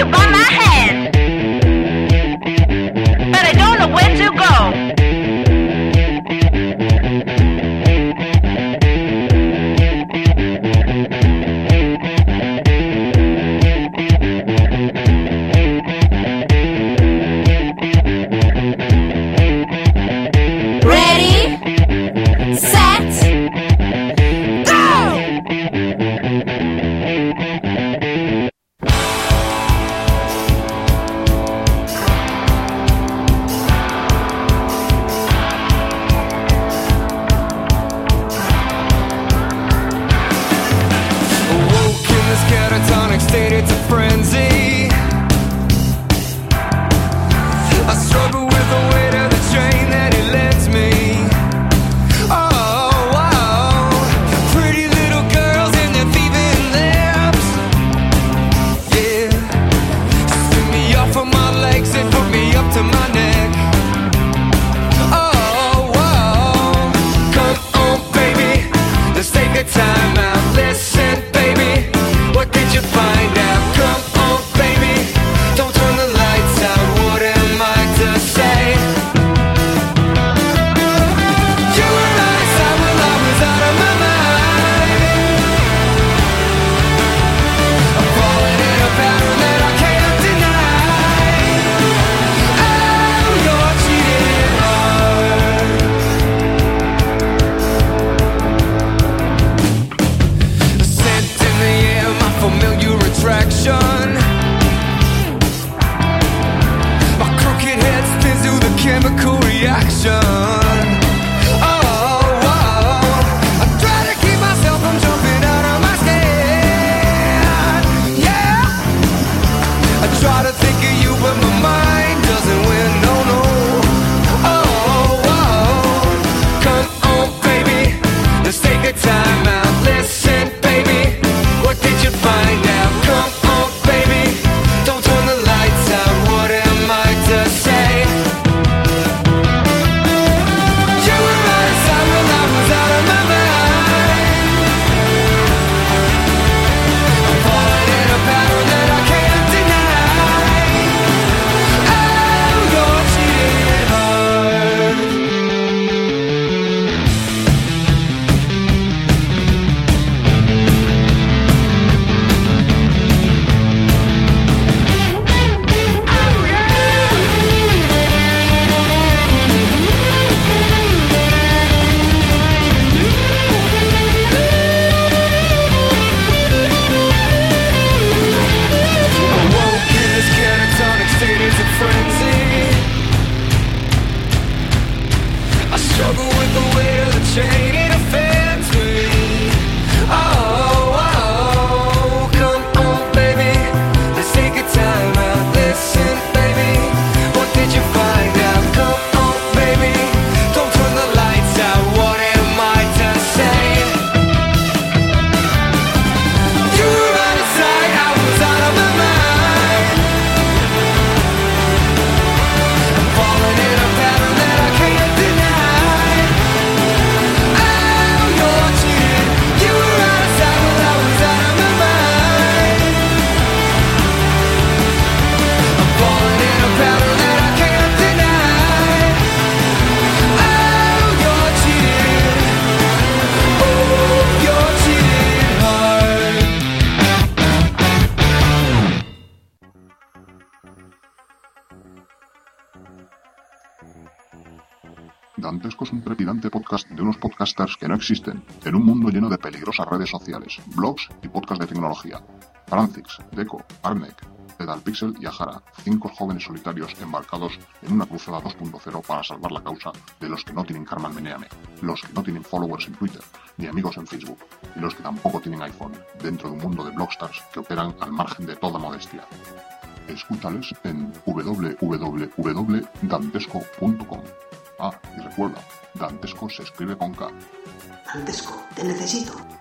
You bought my head. Podcasters que no existen, en un mundo lleno de peligrosas redes sociales, blogs y podcasts de tecnología. Francis, Deco, Arnek, Pedalpixel y Ajara, cinco jóvenes solitarios embarcados en una cruzada 2.0 para salvar la causa de los que no tienen karma en Meneame, los que no tienen followers en Twitter, ni amigos en Facebook, y los que tampoco tienen iPhone, dentro de un mundo de blogstars que operan al margen de toda modestia. Escúchales en www.dantesco.com. Ah, y recuerda, Dantesco se escribe con K. Dantesco, te necesito.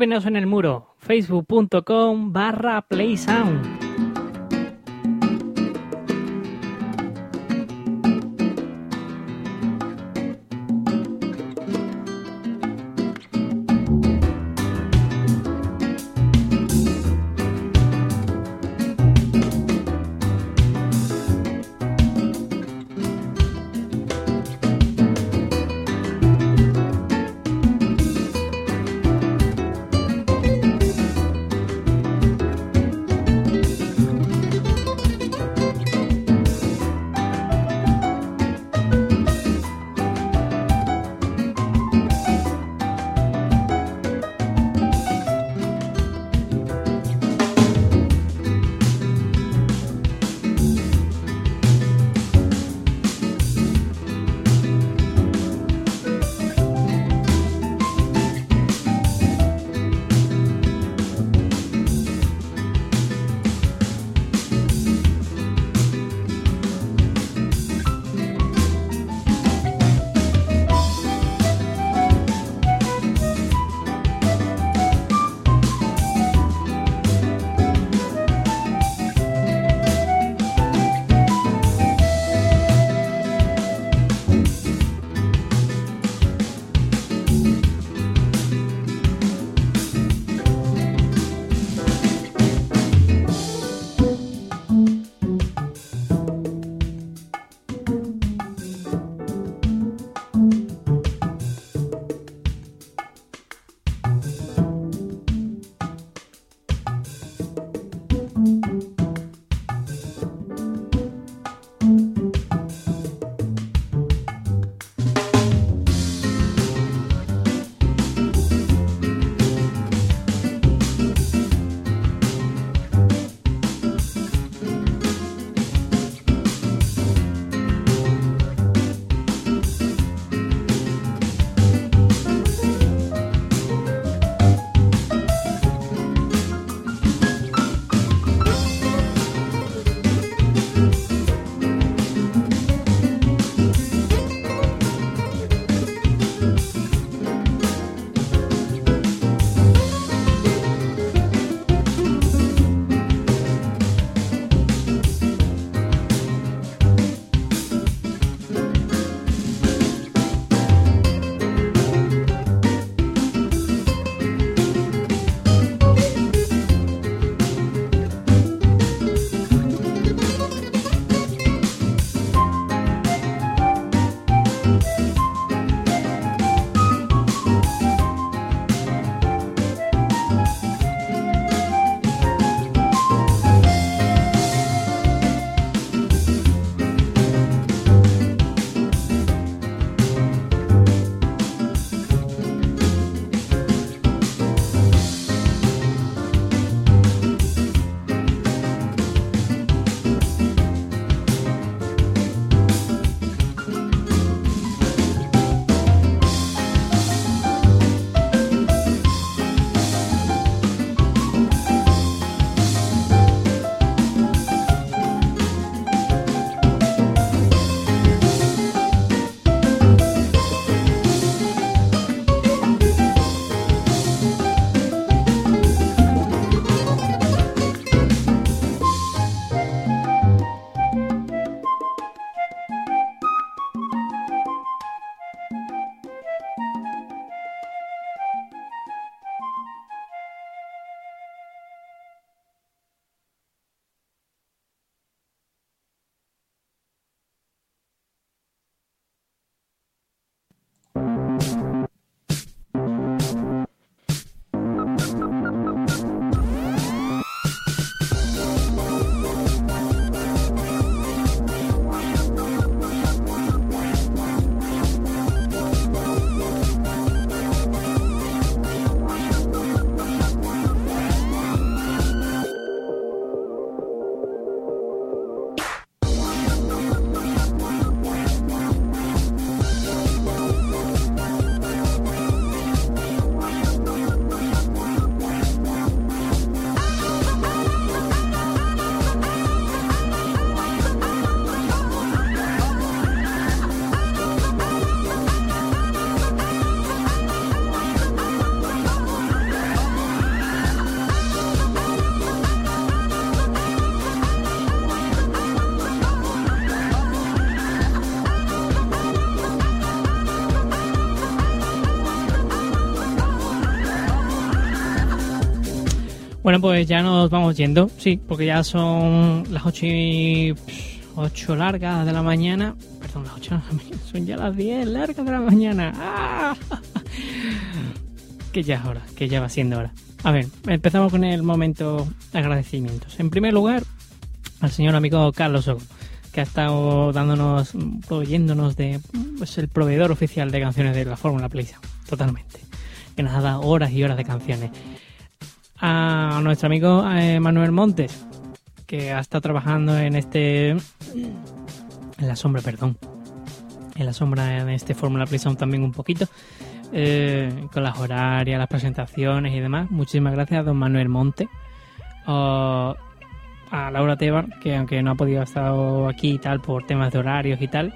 Escríbenos en el muro facebook.com barra playsound. Bueno, pues ya nos vamos yendo, sí, porque ya son las 8 y 8 largas de la mañana. Perdón, las 8 de son ya las 10 largas de la mañana. ¡Ah! Que ya es hora, que ya va siendo hora. A ver, empezamos con el momento de agradecimientos. En primer lugar, al señor amigo Carlos Ogo, que ha estado dándonos, proveyéndonos de, pues el proveedor oficial de canciones de la Fórmula PlayStation, totalmente. Que nos ha dado horas y horas de canciones. A nuestro amigo eh, Manuel Montes, que ha estado trabajando en este, en la sombra, perdón, en la sombra en este Fórmula PlayStation también un poquito. eh, con las horarias, las presentaciones y demás. Muchísimas gracias a don Manuel Monte. Uh, a Laura Tebar, que aunque no ha podido estar aquí y tal por temas de horarios y tal,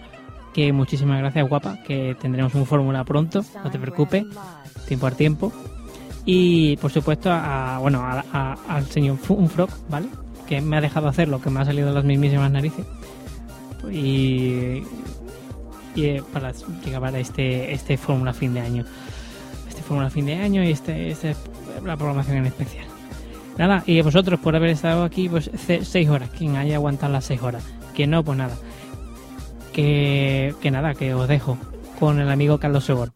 que muchísimas gracias, guapa, que tendremos un fórmula pronto, no te preocupes, tiempo al tiempo. Y por supuesto, a, bueno, al señor Unfrog, ¿vale? Que me ha dejado hacer lo que me ha salido de las mismísimas narices. Y, y eh, para llegar a este, este fórmula fin de año. Este fórmula fin de año y este, este la programación en especial. Nada, y vosotros por haber estado aquí, pues ce- seis horas. Quien haya aguantado las seis horas. Que no, pues nada. Que, que nada, que os dejo con el amigo Carlos Segor.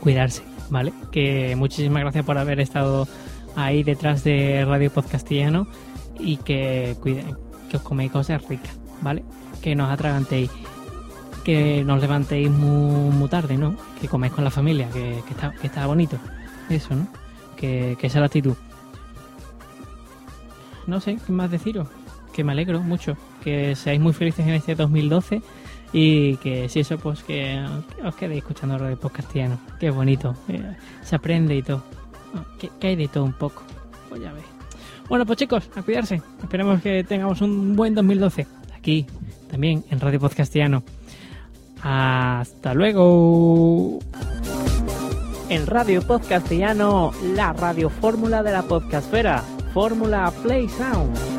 Cuidarse, ¿vale? Que muchísimas gracias por haber estado ahí detrás de Radio Podcastillano y que cuiden, que os coméis cosas ricas, ¿vale? Que nos atragantéis, que nos levantéis muy, muy tarde, ¿no? Que coméis con la familia, que, que está, que está bonito. Eso, ¿no? Que, que esa es la actitud no sé qué más deciros. Que me alegro mucho. Que seáis muy felices en este 2012. Y que si eso, pues que os quedéis escuchando Radio Podcastiano. Qué bonito. eh, se aprende y todo. Ah, Que, que hay de todo un poco. Pues ya ves. Bueno, pues chicos, a cuidarse. Esperemos que tengamos un buen 2012. Aquí, también en Radio Podcastiano. Hasta luego. En Radio Podcastellano, la radio fórmula de la podcastfera, Fórmula Play Sound.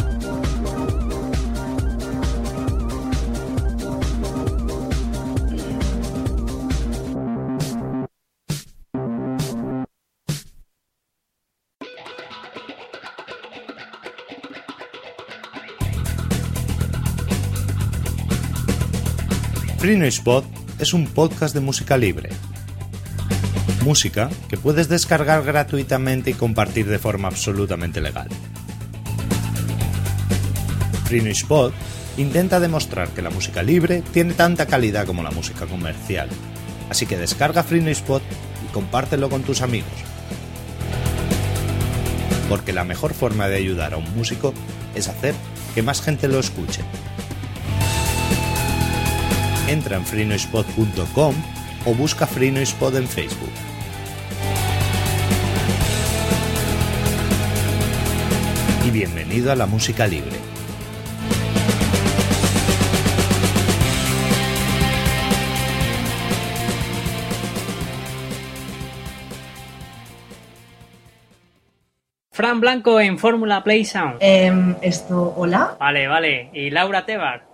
Free es un podcast de música libre. Música que puedes descargar gratuitamente y compartir de forma absolutamente legal. Free intenta demostrar que la música libre tiene tanta calidad como la música comercial. Así que descarga Free y compártelo con tus amigos. Porque la mejor forma de ayudar a un músico es hacer que más gente lo escuche. Entra en freenoisepod.com o busca Free Noise Pod en Facebook. Y bienvenido a la música libre. Fran Blanco en Fórmula Play Sound. Em, esto, hola. Vale, vale. Y Laura Tebar.